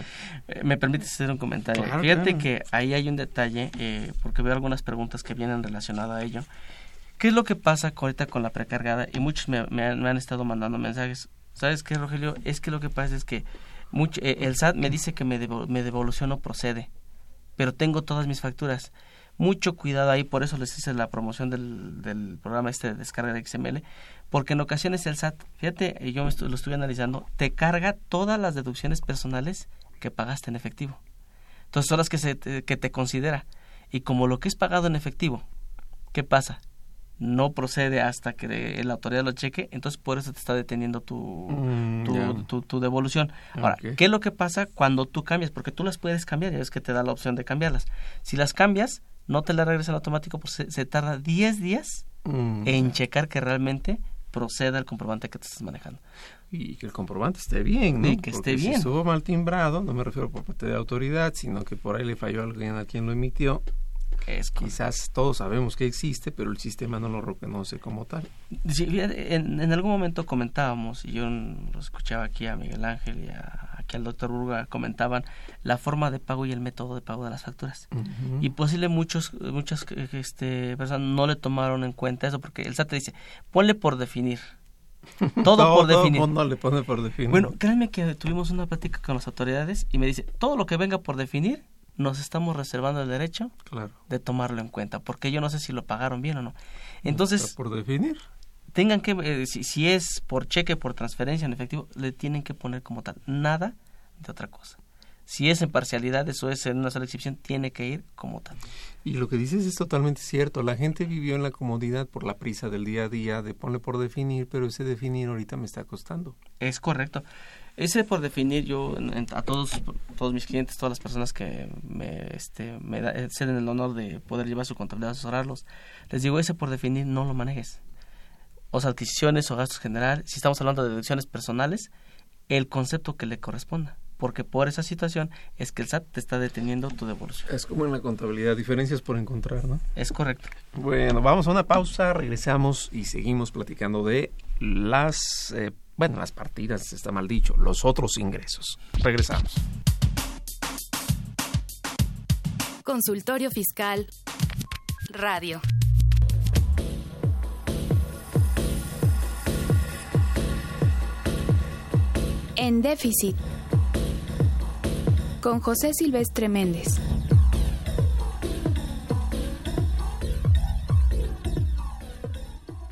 Eh, ¿Me permites hacer un comentario? Claro, Fíjate claro. que ahí hay un detalle, eh, porque veo algunas preguntas que vienen relacionadas a ello. ¿Qué es lo que pasa ahorita con la precargada? Y muchos me, me han, me han estado mandando mensajes. ¿Sabes qué, Rogelio? Es que lo que pasa es que mucho, eh, el SAT me dice que me, devo- me devolución no procede, pero tengo todas mis facturas. Mucho cuidado ahí, por eso les hice la promoción del, del programa este de descarga de XML, porque en ocasiones el SAT, fíjate, y yo lo estuve analizando, te carga todas las deducciones personales que pagaste en efectivo. Entonces son las que, se te, que te considera. Y como lo que es pagado en efectivo, ¿qué pasa? No procede hasta que la autoridad lo cheque, entonces por eso te está deteniendo tu, Mm, tu, ya. tu, tu devolución. Ahora. ¿qué es lo que pasa cuando tú cambias? Porque tú las puedes cambiar, ya ves que te da la opción de cambiarlas. Si las cambias, no te las regresan automático, pues se, se tarda 10 días Mm. en checar que realmente proceda el comprobante que te estás manejando. Y que el comprobante esté bien, ¿no? Sí, que esté Porque bien. Si estuvo mal timbrado, no me refiero por parte de la autoridad, sino que por ahí le falló alguien a quien lo emitió. Es Quizás todos sabemos que existe, pero el sistema no lo reconoce como tal. Sí, en, en algún momento comentábamos, y yo lo escuchaba aquí a Miguel Ángel y a- aquí al doctor Burga, comentaban la forma de pago y el método de pago de las facturas. Y posible muchos, muchas eh, este, personas no le tomaron en cuenta eso, porque el SAT te dice, ponle por definir. Todo, por definir. mundo le pone por definir. Bueno, créanme que tuvimos una plática con las autoridades y me dice, todo lo que venga por definir, nos estamos reservando el derecho Claro. de tomarlo en cuenta, porque yo no sé si lo pagaron bien o no. Entonces, por definir. tengan que, eh, si, si es por cheque, por transferencia en efectivo, le tienen que poner como tal, nada de otra cosa. Si es en parcialidades o es en una sola exhibición, tiene que ir como tal. Y lo que dices es totalmente cierto. La gente vivió en la comodidad por la prisa del día a día de ponle por definir, pero ese definir ahorita me está costando. Es correcto. Ese por definir yo a todos todos mis clientes, todas las personas que me este me da, eh, ceden el honor de poder llevar su contabilidad, asesorarlos, les digo ese por definir no lo manejes. O sea, adquisiciones o gastos generales, si estamos hablando de deducciones personales, el concepto que le corresponda porque por esa situación es que el SAT te está deteniendo tu devolución. Es como en la contabilidad, diferencias por encontrar, ¿no? Es correcto. Bueno, vamos a una pausa, regresamos y seguimos platicando de las, eh, bueno, las partidas, está mal dicho, los otros ingresos. Regresamos. Consultorio Fiscal Radio. En déficit con José Silvestre Méndez.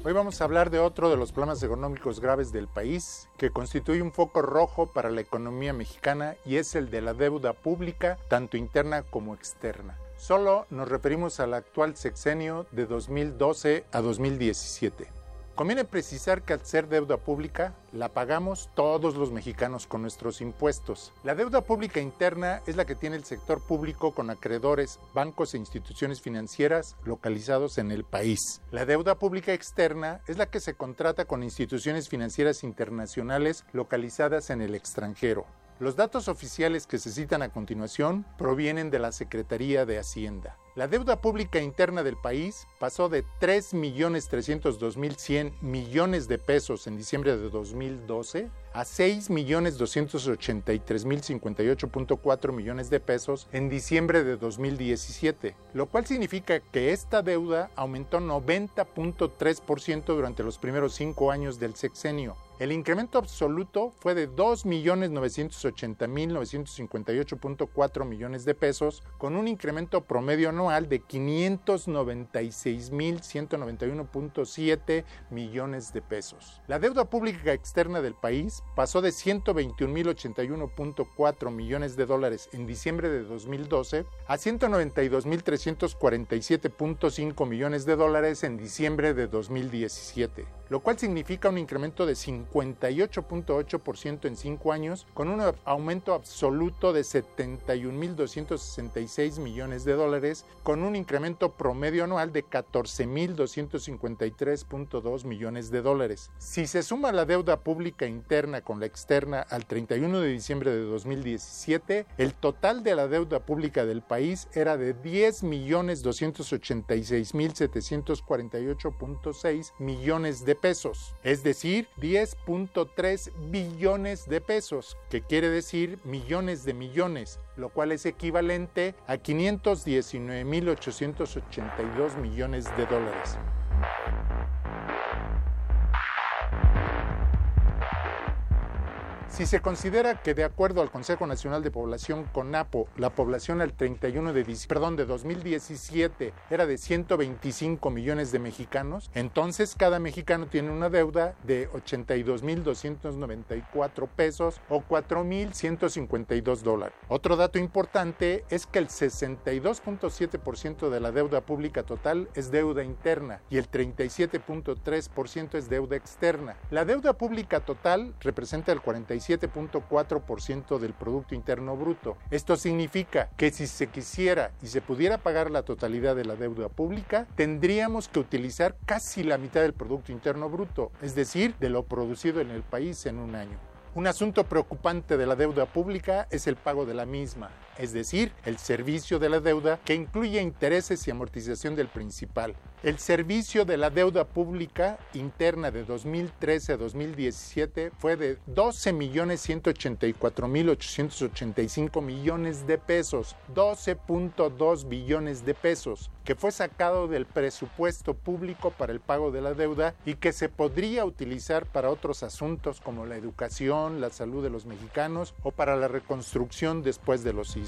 Hoy vamos a hablar de otro de los problemas económicos graves del país, que constituye un foco rojo para la economía mexicana y es el de la deuda pública, tanto interna como externa. Solo nos referimos al actual sexenio de 2012 a 2017. Conviene precisar que al ser deuda pública, la pagamos todos los mexicanos con nuestros impuestos. La deuda pública interna es la que tiene el sector público con acreedores, bancos e instituciones financieras localizados en el país. La deuda pública externa es la que se contrata con instituciones financieras internacionales localizadas en el extranjero. Los datos oficiales que se citan a continuación provienen de la Secretaría de Hacienda. La deuda pública interna del país pasó de 3.302.100 millones de pesos en diciembre de 2012 a 6.283.058.4 millones de pesos en diciembre de 2017, lo cual significa que esta deuda aumentó 90.3% durante los primeros cinco años del sexenio. El incremento absoluto fue de 2.980.958.4 millones de pesos, con un incremento promedio anual de 596.191.7 millones de pesos. La deuda pública externa del país pasó de 121.081.4 millones de dólares en diciembre de 2012 a 192.347.5 millones de dólares en diciembre de 2017 lo cual significa un incremento de 58.8% en 5 años, con un aumento absoluto de 71.266 millones de dólares, con un incremento promedio anual de 14.253.2 millones de dólares. Si se suma la deuda pública interna con la externa al 31 de diciembre de 2017, el total de la deuda pública del país era de 10.286.748.6 millones de pesos, es decir, 10.3 billones de pesos, que quiere decir millones de millones, lo cual es equivalente a 519.882 millones de dólares. Si se considera que de acuerdo al Consejo Nacional de Población CONAPO, la población al 31 de perdón, de 2017 era de 125 millones de mexicanos, entonces cada mexicano tiene una deuda de 82.294 pesos o 4.152 dólares. Otro dato importante es que el 62.7% de la deuda pública total es deuda interna y el 37.3% es deuda externa. La deuda pública total representa el 45 7.4% del Producto Interno Bruto. Esto significa que si se quisiera y se pudiera pagar la totalidad de la deuda pública, tendríamos que utilizar casi la mitad del Producto Interno Bruto, es decir, de lo producido en el país en un año. Un asunto preocupante de la deuda pública es el pago de la misma, es decir, el servicio de la deuda que incluye intereses y amortización del principal. El servicio de la deuda pública interna de 2013 a 2017 fue de 12.184.885 millones de pesos, 12.2 billones de pesos, que fue sacado del presupuesto público para el pago de la deuda y que se podría utilizar para otros asuntos como la educación, la salud de los mexicanos o para la reconstrucción después de los sismos.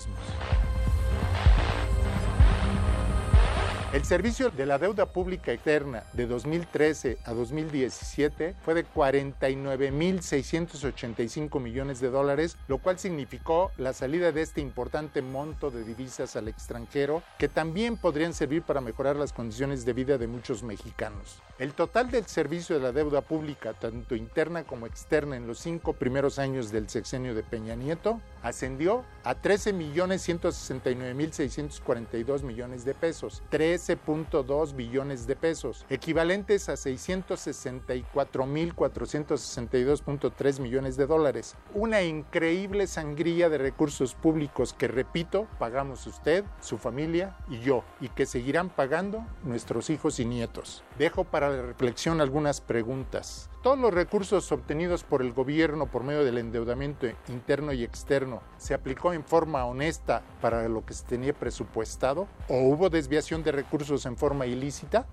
El servicio de la deuda pública externa de 2013 a 2017 fue de 49.685 millones de dólares, lo cual significó la salida de este importante monto de divisas al extranjero que también podrían servir para mejorar las condiciones de vida de muchos mexicanos. El total del servicio de la deuda pública, tanto interna como externa, en los cinco primeros años del sexenio de Peña Nieto, ascendió a 13.169.642 millones de pesos, 13.2 billones de pesos, equivalentes a 664.462.3 millones de dólares. Una increíble sangría de recursos públicos que, repito, pagamos usted, su familia y yo, y que seguirán pagando nuestros hijos y nietos. Dejo para la reflexión algunas preguntas. ¿Todos los recursos obtenidos por el gobierno por medio del endeudamiento interno y externo se aplicó en forma honesta para lo que se tenía presupuestado? ¿O hubo desviación de recursos en forma ilícita?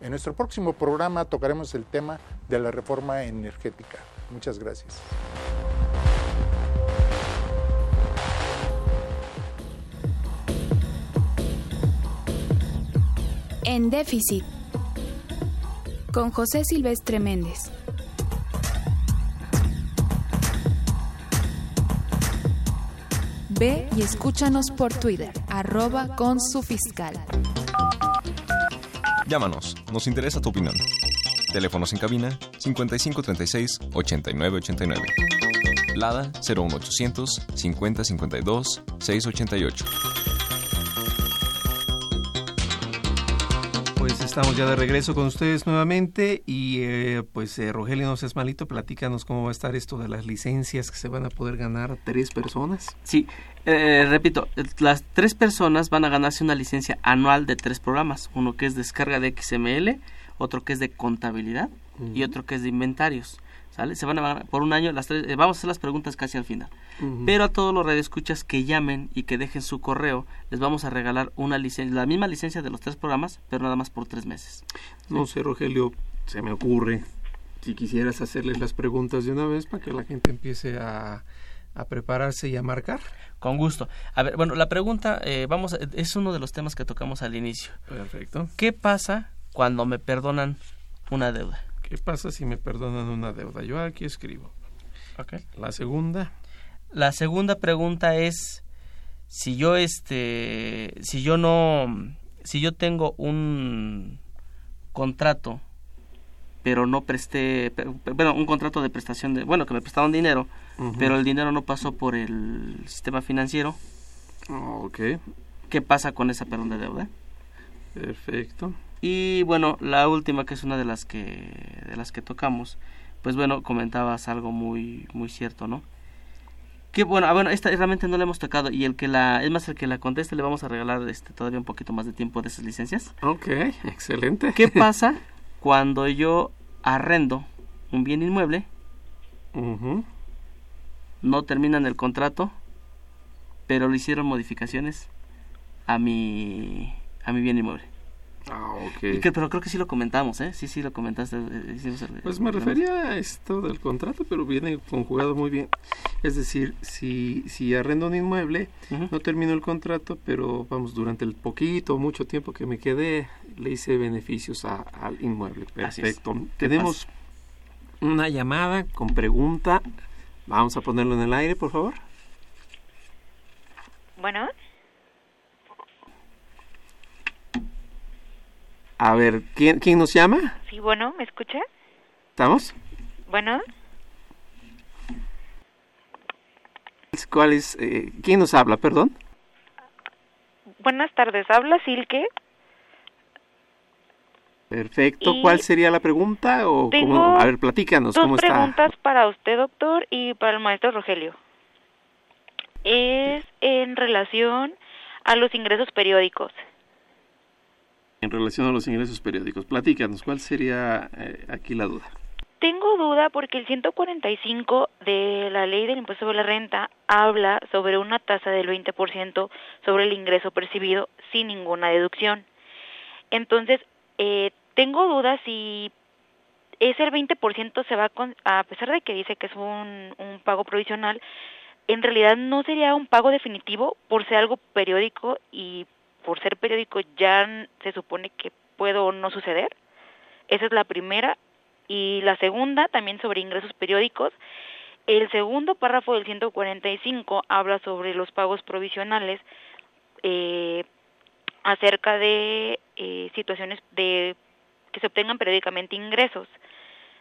En nuestro próximo programa tocaremos el tema de la reforma energética. Muchas gracias. En déficit con José Silvestre Méndez. Ve y escúchanos por Twitter, arroba con su fiscal. Llámanos, nos interesa tu opinión. Teléfonos en cabina 5536 8989. Lada 01800 5052 688. Estamos ya de regreso con ustedes nuevamente y eh, pues eh, Rogelio, no seas malito, platícanos cómo va a estar esto de las licencias que se van a poder ganar tres personas. Sí, eh, repito, las tres personas van a ganarse una licencia anual de tres programas, uno que es descarga de XML, otro que es de contabilidad y otro que es de inventarios. ¿Sale? Se van a por un año las tres, eh, vamos a hacer las preguntas casi al final. Pero a todos los radioescuchas que llamen y que dejen su correo, les vamos a regalar una licencia, la misma licencia de los tres programas, pero nada más por tres meses. No sé, Rogelio, se me ocurre si quisieras hacerles las preguntas de una vez para que la gente empiece a, a prepararse y a marcar. Con gusto. A ver, bueno, la pregunta, eh, vamos, es uno de los temas que tocamos al inicio. Perfecto. ¿Qué pasa cuando me perdonan una deuda? ¿Qué pasa si me perdonan una deuda? Yo aquí escribo. Okay. La segunda. La segunda pregunta es si yo este si yo no si yo tengo un contrato pero no presté bueno un contrato de prestación de bueno que me prestaron dinero uh -huh. pero el dinero no pasó por el sistema financiero ok qué pasa con esa perdón de deuda perfecto y bueno, la última que es una de las que de las que tocamos, pues bueno, comentabas algo muy muy cierto, ¿no? Que bueno, bueno, esta realmente no la hemos tocado y el que la es más el que la conteste le vamos a regalar este todavía un poquito más de tiempo de esas licencias. Ok, excelente. ¿Qué pasa cuando yo arrendo un bien inmueble? Uh -huh. No terminan el contrato, pero le hicieron modificaciones a mi a mi bien inmueble. Ah, ok. Que, pero creo que sí lo comentamos, ¿eh? Sí, sí lo comentaste. Pues me refería a esto del contrato, pero viene conjugado muy bien. Es decir, si, si arrendo un inmueble, uh -huh. no termino el contrato, pero vamos, durante el poquito o mucho tiempo que me quedé, le hice beneficios a, al inmueble. Perfecto. Tenemos una llamada con pregunta. Vamos a ponerlo en el aire, por favor. Bueno. A ver, ¿quién, ¿quién nos llama? Sí, bueno, ¿me escucha? ¿Estamos? Bueno. ¿Cuál es? Eh, ¿Quién nos habla, perdón? Buenas tardes, ¿habla Silke? Perfecto, y ¿cuál sería la pregunta? O cómo? A ver, platícanos, ¿cómo está? Dos preguntas para usted, doctor, y para el maestro Rogelio. Es en relación a los ingresos periódicos en relación a los ingresos periódicos. Platícanos, ¿cuál sería eh, aquí la duda? Tengo duda porque el 145 de la ley del impuesto sobre la renta habla sobre una tasa del 20% sobre el ingreso percibido sin ninguna deducción. Entonces, eh, tengo dudas si ese el 20% se va con, a pesar de que dice que es un, un pago provisional, en realidad no sería un pago definitivo por ser algo periódico y por ser periódico ya se supone que puedo no suceder. Esa es la primera. Y la segunda, también sobre ingresos periódicos. El segundo párrafo del 145 habla sobre los pagos provisionales eh, acerca de eh, situaciones de que se obtengan periódicamente ingresos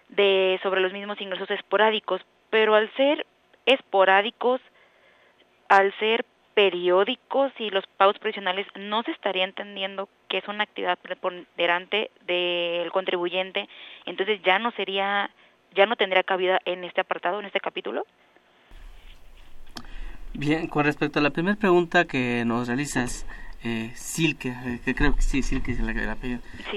de sobre los mismos ingresos esporádicos, pero al ser esporádicos, al ser periódicos y los pagos provisionales no se estaría entendiendo que es una actividad preponderante del contribuyente, entonces ya no sería, ya no tendría cabida en este apartado, en este capítulo. Bien, con respecto a la primera pregunta que nos realizas, eh, Silke, eh, que creo que sí, Silke es la que la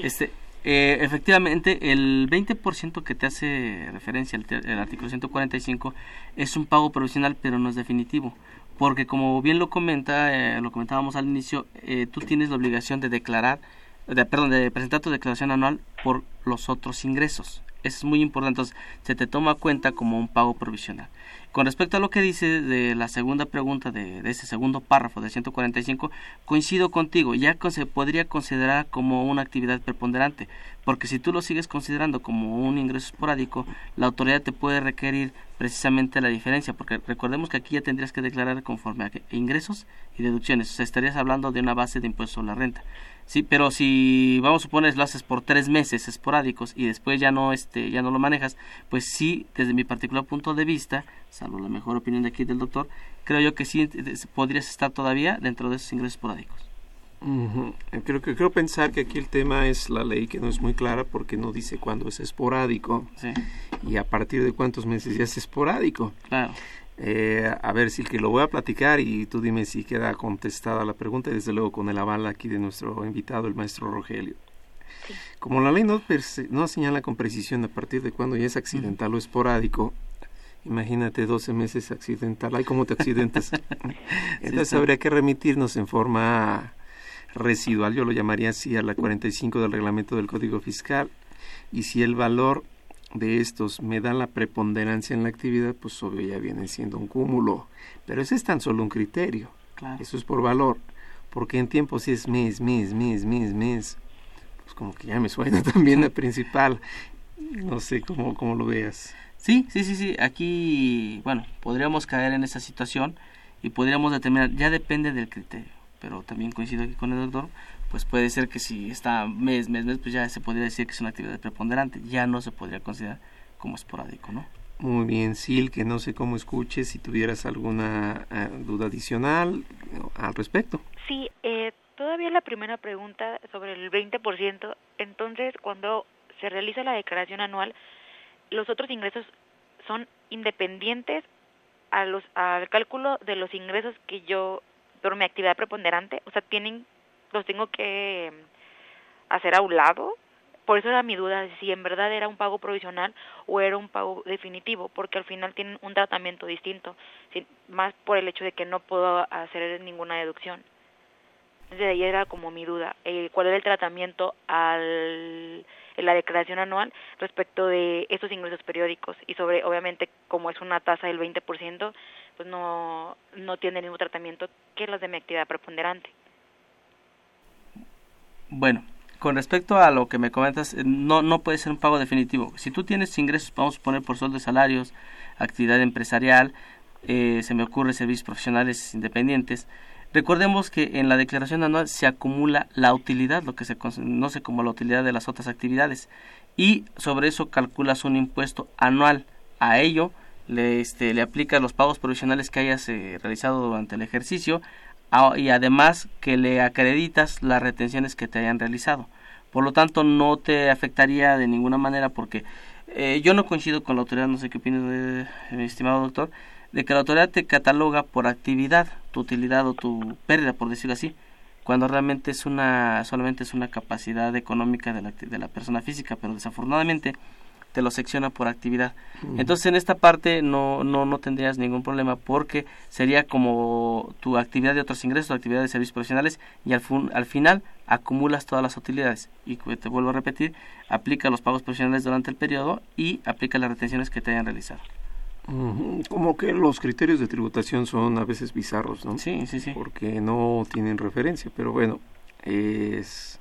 Este, eh, efectivamente, el 20% que te hace referencia el, el, artículo 145 es un pago provisional, pero no es definitivo. Porque como bien lo comenta, eh, lo comentábamos al inicio, eh, tú tienes la obligación de declarar, de, perdón, de presentar tu declaración anual por los otros ingresos. Eso es muy importante. Entonces, se te toma cuenta como un pago provisional. Con respecto a lo que dice de la segunda pregunta de, ese segundo párrafo de 145, coincido contigo, ya se podría considerar como una actividad preponderante, porque si tú lo sigues considerando como un ingreso esporádico, la autoridad te puede requerir precisamente la diferencia, porque recordemos que aquí ya tendrías que declarar conforme a ingresos y deducciones, o sea, estarías hablando de una base de impuesto a la renta. Sí, pero si vamos a suponer lo haces por tres meses esporádicos y después ya no este ya no lo manejas, pues sí, desde mi particular punto de vista, salvo la mejor opinión de aquí del doctor, creo yo que sí eh, podrías estar todavía dentro de esos ingresos esporádicos. Creo que creo pensar que aquí el tema es la ley que no es muy clara porque no dice cuándo es esporádico y a partir de cuántos meses ya es esporádico. Claro. Eh, a ver, si que lo voy a platicar y tú dime si queda contestada la pregunta, y desde luego con el aval aquí de nuestro invitado, el maestro Rogelio. Como la ley no, no señala con precisión a partir de cuándo ya es accidental o esporádico, imagínate 12 meses accidental, ay, ¿cómo te accidentas? Entonces habría que remitirnos en forma residual, yo lo llamaría así, a la 45 del reglamento del Código Fiscal, y si el valor de estos me dan la preponderancia en la actividad, pues obvio ya viene siendo un cúmulo. Pero ese es tan solo un criterio. Eso es por valor. Porque en tiempo si es mes, mes, mes, mes, mes, pues como que ya me suena también la principal. No sé cómo, cómo lo veas. Sí, sí, sí, sí. Aquí, bueno, podríamos caer en esa situación y podríamos determinar, ya depende del criterio. Pero también coincido aquí con el doctor, pues puede ser que si está mes, mes, mes, pues ya se podría decir que es una actividad preponderante, ya no se podría considerar como esporádico, ¿no? Muy bien, Sil, que no sé cómo escuches, si tuvieras alguna eh, duda adicional eh, al respecto. Sí, eh, todavía la primera pregunta sobre el 20%, entonces cuando se realiza la declaración anual, los otros ingresos son independientes a los, al cálculo de los ingresos que yo, por mi actividad preponderante, o sea, tienen los tengo que hacer a un lado. Por eso era mi duda si en verdad era un pago provisional o era un pago definitivo, porque al final tienen un tratamiento distinto, más por el hecho de que no puedo hacer ninguna deducción. Desde ahí era como mi duda, cuál era el tratamiento al, en la declaración anual respecto de estos ingresos periódicos y sobre, obviamente, como es una tasa del 20%, pues no, no tiene el mismo tratamiento que las de mi actividad preponderante. Bueno, con respecto a lo que me comentas, eh, no, no puede ser un pago definitivo. Si tú tienes ingresos, vamos a poner por sueldo de salarios, actividad empresarial, eh, se me ocurre servicios profesionales independientes, recordemos que en la declaración anual se acumula la utilidad, lo que se conoce como la utilidad de las otras actividades, y sobre eso calculas un impuesto anual. A ello le, este, le aplicas los pagos provisionales que hayas eh, realizado durante el ejercicio, y además que le acreditas las retenciones que te hayan realizado. Por lo tanto, no te afectaría de ninguna manera porque eh, yo no coincido con la autoridad, no sé qué opinas, de, mi estimado doctor, de que la autoridad te cataloga por actividad, tu utilidad o tu pérdida, por decirlo así, cuando realmente es una, solamente es una capacidad económica de la, de la persona física, pero desafortunadamente te lo secciona por actividad. Entonces en esta parte no, no, no tendrías ningún problema porque sería como tu actividad de otros ingresos, tu actividad de servicios profesionales y al, al final acumulas todas las utilidades. Y te vuelvo a repetir, aplica los pagos profesionales durante el periodo y aplica las retenciones que te hayan realizado. Como que los criterios de tributación son a veces bizarros, ¿no? Sí, sí, sí. Porque no tienen referencia, pero bueno, es,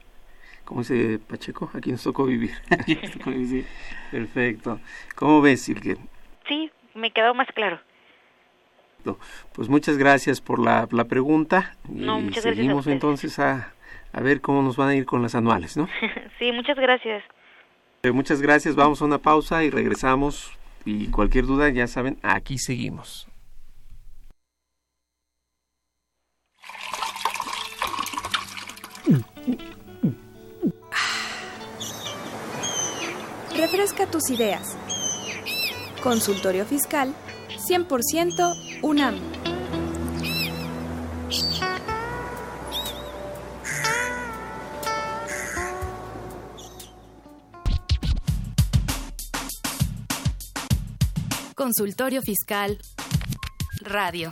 ¿cómo dice Pacheco? Aquí nos tocó vivir. Sí, Perfecto. ¿Cómo ves, Silke? Sí, me quedó más claro. Pues muchas gracias por la, la pregunta. No, y a seguimos entonces a, a ver cómo nos van a ir con las anuales, ¿no? sí, muchas gracias. Eh, muchas gracias, vamos a una pausa y regresamos. Y cualquier duda, ya saben, aquí seguimos. Refresca tus ideas. Consultorio Fiscal 100% UNAM. Consultorio Fiscal Radio.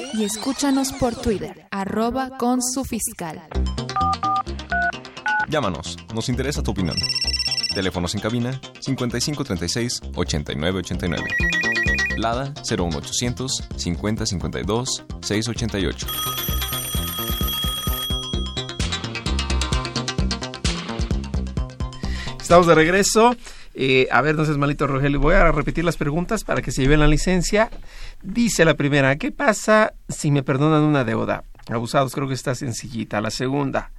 y escúchanos por Twitter, arroba con su fiscal. Llámanos, nos interesa tu opinión. Teléfonos en cabina 5536 8989. Lada 01800 5052 688. Estamos de regreso. Eh, a ver, no seas malito, Rogelio. Voy a repetir las preguntas para que se lleven la licencia. Dice la primera, ¿qué pasa si me perdonan una deuda? Abusados, creo que está sencillita. La segunda,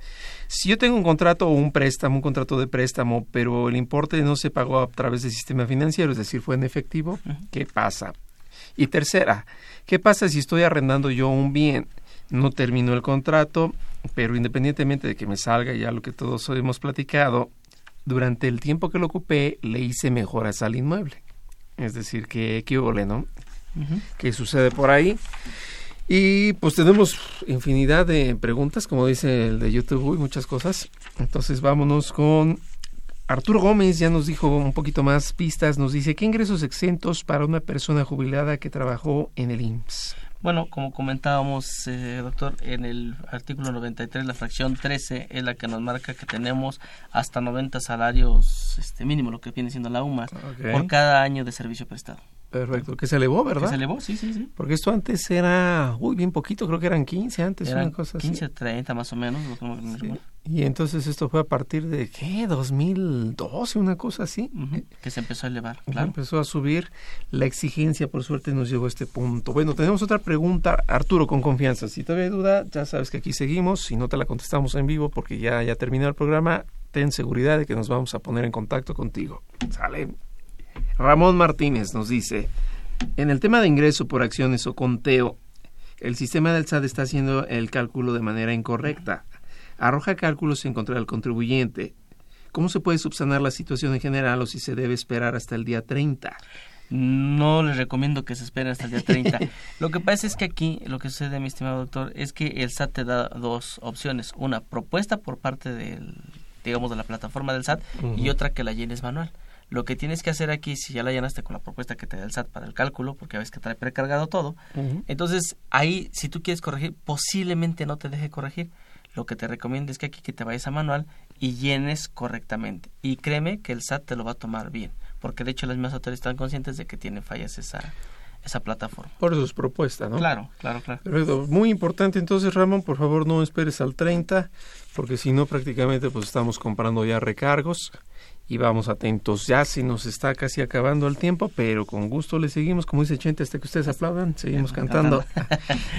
si yo tengo un contrato o un préstamo, un contrato de préstamo, pero el importe no se pagó a través del sistema financiero, es decir, fue en efectivo, ¿qué pasa? Y tercera, ¿qué pasa si estoy arrendando yo un bien? No terminó el contrato, pero independientemente de que me salga ya lo que todos hemos platicado, durante el tiempo que lo ocupé le hice mejoras al inmueble. Es decir, que hubo, ¿no? ¿Qué sucede por ahí? Y pues tenemos infinidad de preguntas, como dice el de YouTube, y muchas cosas. Entonces vámonos con Arturo Gómez, ya nos dijo un poquito más pistas, nos dice, ¿qué ingresos exentos para una persona jubilada que trabajó en el IMSS? Bueno, como comentábamos, eh, doctor, en el artículo 93, la fracción 13 es la que nos marca que tenemos hasta 90 salarios este mínimo, lo que viene siendo la UMA, por cada año de servicio prestado. Perfecto, que se elevó, ¿verdad? Que se elevó, sí, sí, sí. Porque esto antes era, uy, bien poquito, creo que eran 15 antes, Eran una cosa así. 15, 30 más o menos. lo recuerdo. Y entonces esto fue a partir de, ¿qué? 2012, una cosa así. que se empezó a elevar, claro. Empezó a subir la exigencia, por suerte nos llegó a este punto. Bueno, tenemos otra pregunta, Arturo, con confianza. Si todavía hay duda, ya sabes que aquí seguimos. Si no te la contestamos en vivo porque ya, ya terminó el programa, ten seguridad de que nos vamos a poner en contacto contigo. Sale. Ramón Martínez nos dice, en el tema de ingreso por acciones o conteo, el sistema del SAT está haciendo el cálculo de manera incorrecta. Arroja cálculos en contra del contribuyente. ¿Cómo se puede subsanar la situación en general o si se debe esperar hasta el día 30? No les recomiendo que se esperen hasta el día 30. lo que pasa es que aquí, lo que sucede, mi estimado doctor, es que el SAT te da dos opciones. Una, propuesta por parte del, digamos, de la plataforma del SAT y otra que la llenes manual. Lo que tienes que hacer aquí, si ya la llenaste con la propuesta que te da el SAT para el cálculo, porque ves que trae precargado todo, entonces ahí, si tú quieres corregir, posiblemente no te deje corregir. Lo que te recomiendo es que aquí que te vayas a manual y llenes correctamente. Y créeme que el SAT te lo va a tomar bien, porque de hecho las mismas autoridades están conscientes de que tiene fallas esa, esa plataforma. Por eso es propuesta, ¿no? Claro, claro, claro. Perfecto. Muy importante entonces, Ramón, por favor no esperes al 30, porque si no prácticamente pues estamos comprando ya recargos y vamos atentos. Ya se nos está casi acabando el tiempo, pero con gusto le seguimos, como dice Chente, hasta que ustedes aplaudan, seguimos cantando.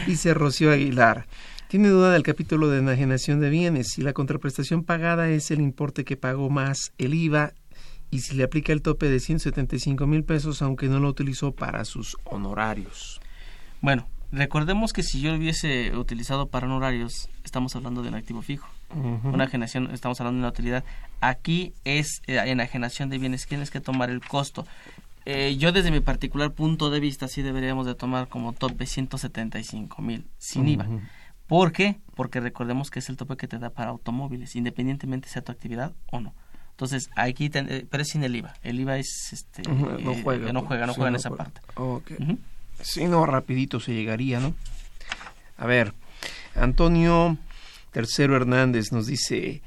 dice Rocío Aguilar. Tiene duda del capítulo de enajenación de bienes. Si la contraprestación pagada es el importe que pagó más el IVA y si le aplica el tope de 175 mil pesos, aunque no lo utilizó para sus honorarios. Bueno, recordemos que si yo lo hubiese utilizado para honorarios, estamos hablando de un activo fijo. Una enajenación, estamos hablando de una utilidad. Aquí es eh, enajenación de bienes, tienes que tomar el costo. Eh, yo desde mi particular punto de vista sí deberíamos de tomar como tope 175 mil sin IVA. ¿Por qué? Porque recordemos que es el tope que te da para automóviles, independientemente sea tu actividad o no. Entonces, aquí, eh, pero es sin el IVA. El IVA es, este, no juega. no juega, no juega en esa parte. Okay. Sí, no, rapidito se llegaría, ¿no? A ver, Antonio Tercero Hernández nos dice,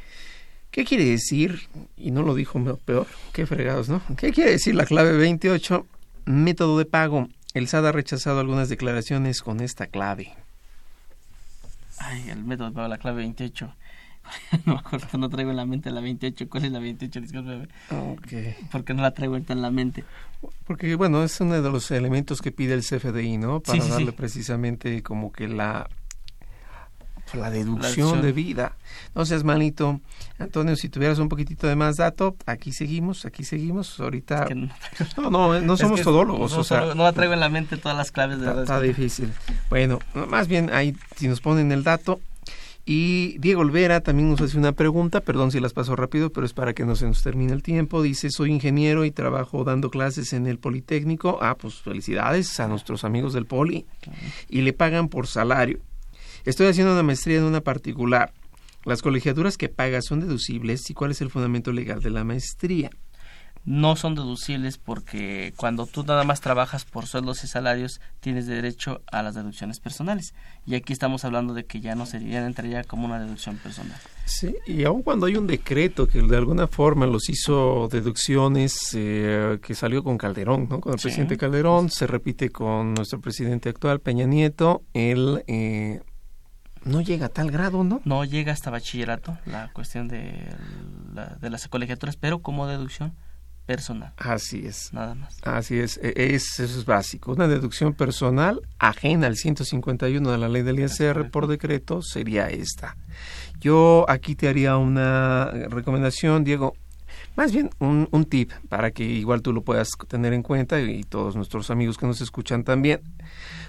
¿qué quiere decir? Y no lo dijo peor, qué fregados, ¿no? ¿Qué quiere decir la clave 28? Método de pago. El SAT ha rechazado algunas declaraciones con esta clave. Ay, el método de pago, la clave 28. no me acuerdo, no traigo en la mente la 28. ¿Cuál es la 28? Disculpe. Okay. Porque no la traigo ahorita en la mente. Porque, bueno, es uno de los elementos que pide el CFDI, ¿no? Para darle precisamente como que la la deducción, de vida. No seas malito. Antonio, si tuvieras un poquitito de más dato, aquí seguimos, aquí seguimos. Ahorita... no, no, no, somos todólogos. No, o sea, no la traigo en la mente todas las claves de Está, está difícil. Bueno, más bien ahí, si nos ponen el dato, y Diego Olvera también nos hace una pregunta, perdón si las paso rápido, pero es para que no se nos termine el tiempo. Dice, soy ingeniero y trabajo dando clases en el Politécnico. Ah, pues felicidades a nuestros amigos del Poli. Y le pagan por salario. Estoy haciendo una maestría en una particular. Las colegiaturas que pagas son deducibles y cuál es el fundamento legal de la maestría no son deducibles porque cuando tú nada más trabajas por sueldos y salarios tienes derecho a las deducciones personales y aquí estamos hablando de que ya no sería ya entraría como una deducción personal. Sí, y aun cuando hay un decreto que de alguna forma los hizo deducciones eh, que salió con Calderón, ¿no? Con el presidente Calderón, se repite con nuestro presidente actual Peña Nieto, él eh, no llega a tal grado, ¿no? No llega hasta bachillerato la cuestión de, de las colegiaturas, pero como deducción personal. Así es. Nada más. Así es. E, es eso es básico. Una deducción personal ajena al 151 de la ley del ISR por decreto sería esta. Yo aquí te haría una recomendación, Diego. Más bien un, un tip para que igual tú lo puedas tener en cuenta y todos nuestros amigos que nos escuchan también.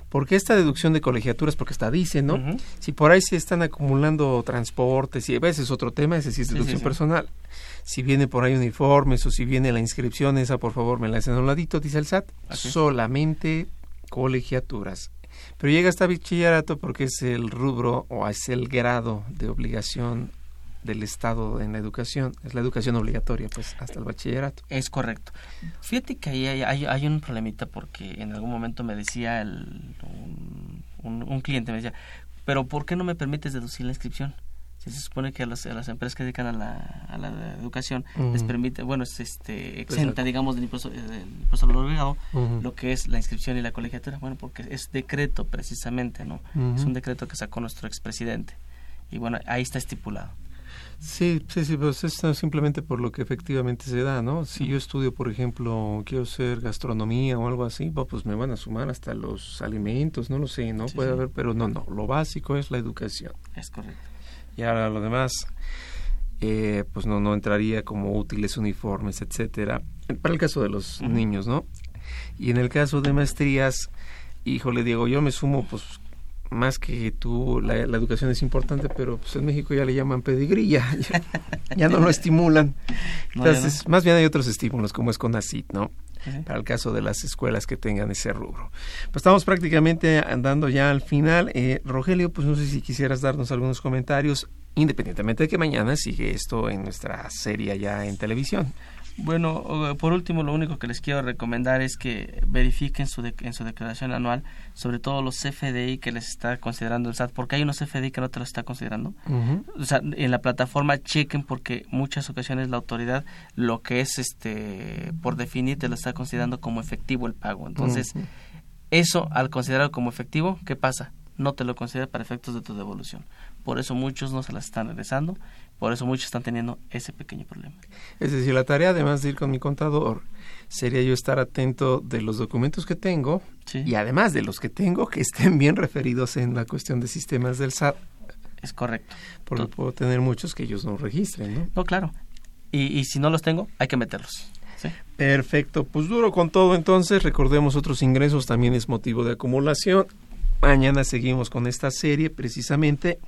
Porque esta deducción de colegiaturas, porque está dice, ¿no? Si por ahí se están acumulando transportes y a veces otro tema, ese sí es deducción personal si viene por ahí uniformes o si viene la inscripción, esa por favor me la hacen a un ladito, dice el SAT, solamente colegiaturas. Pero llega hasta bachillerato porque es el rubro o es el grado de obligación del Estado en la educación, es la educación obligatoria, pues hasta el bachillerato. Es correcto. Fíjate que ahí hay, hay, un problemita porque en algún momento me decía el, un, un, cliente, me decía, pero ¿por qué no me permites deducir la inscripción? se supone que a, las empresas que dedican a la, a la educación les permite, bueno, es este, exenta, digamos, del impuesto, eh, del impuesto obligado, lo que es la inscripción y la colegiatura, bueno, porque es decreto precisamente, ¿no? Es un decreto que sacó nuestro expresidente. Y bueno, ahí está estipulado. Sí, sí, sí, pues es simplemente por lo que efectivamente se da, ¿no? Si yo estudio, por ejemplo, quiero ser gastronomía o algo así, pues me van a sumar hasta los alimentos, no lo sé, ¿no? Puede haber, pero no, no, lo básico es la educación. Es correcto y ahora lo demás eh, pues no no entraría como útiles uniformes etcétera para el caso de los niños no y en el caso de maestrías híjole Diego yo me sumo pues más que tú la, educación es importante pero pues en México ya le llaman pedigrí ya, ya, no lo estimulan entonces más bien hay otros estímulos como es con ACID no para el caso de las escuelas que tengan ese rubro. Pues estamos prácticamente andando ya al final. Eh, Rogelio, pues no sé si quisieras darnos algunos comentarios, independientemente de que mañana sigue esto en nuestra serie ya en televisión. Bueno, por último, lo único que les quiero recomendar es que verifiquen su en su declaración anual, sobre todo los CFDI que les está considerando el SAT, porque hay unos CFDI que no te los está considerando. O sea, en la plataforma chequen porque muchas ocasiones la autoridad lo que es este por definir te lo está considerando como efectivo el pago. Entonces, eso al considerarlo como efectivo, ¿qué pasa? No te lo considera para efectos de tu devolución. Por eso muchos no se las están regresando por eso muchos están teniendo ese pequeño problema. Es decir, la tarea, además de ir con mi contador, sería yo estar atento de los documentos que tengo y además de los que tengo que estén bien referidos en la cuestión de sistemas del SAT. Es correcto. Porque puedo tener muchos que ellos no registren, ¿no? No, claro. Y, y si no los tengo, hay que meterlos. ¿sí? Perfecto. Pues duro con todo entonces. Recordemos otros ingresos también es motivo de acumulación. Mañana seguimos con esta serie precisamente.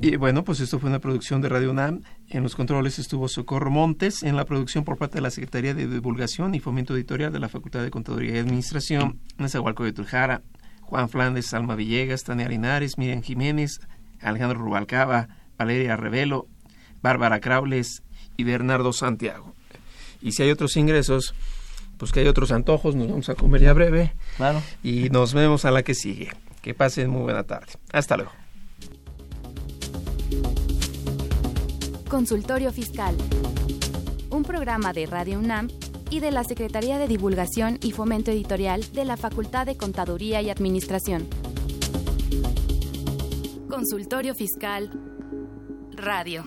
Y bueno, pues esto fue una producción de Radio UNAM. En los controles estuvo Socorro Montes, en la producción por parte de la Secretaría de Divulgación y Fomento Editorial de la Facultad de Contaduría y Administración, Nezahualco de Trujara, Juan Flandes, Alma Villegas, Tania Linares, Miriam Jiménez, Alejandro Rubalcaba, Valeria Revelo, Bárbara Craules y Bernardo Santiago. Y si hay otros ingresos, pues que hay otros antojos, nos vamos a comer ya breve. Claro. Y nos vemos a la que sigue. Que pasen muy buena tarde. Hasta luego. Consultorio Fiscal. Un programa de Radio UNAM y de la Secretaría de Divulgación y Fomento Editorial de la Facultad de Contaduría y Administración. Consultorio Fiscal Radio.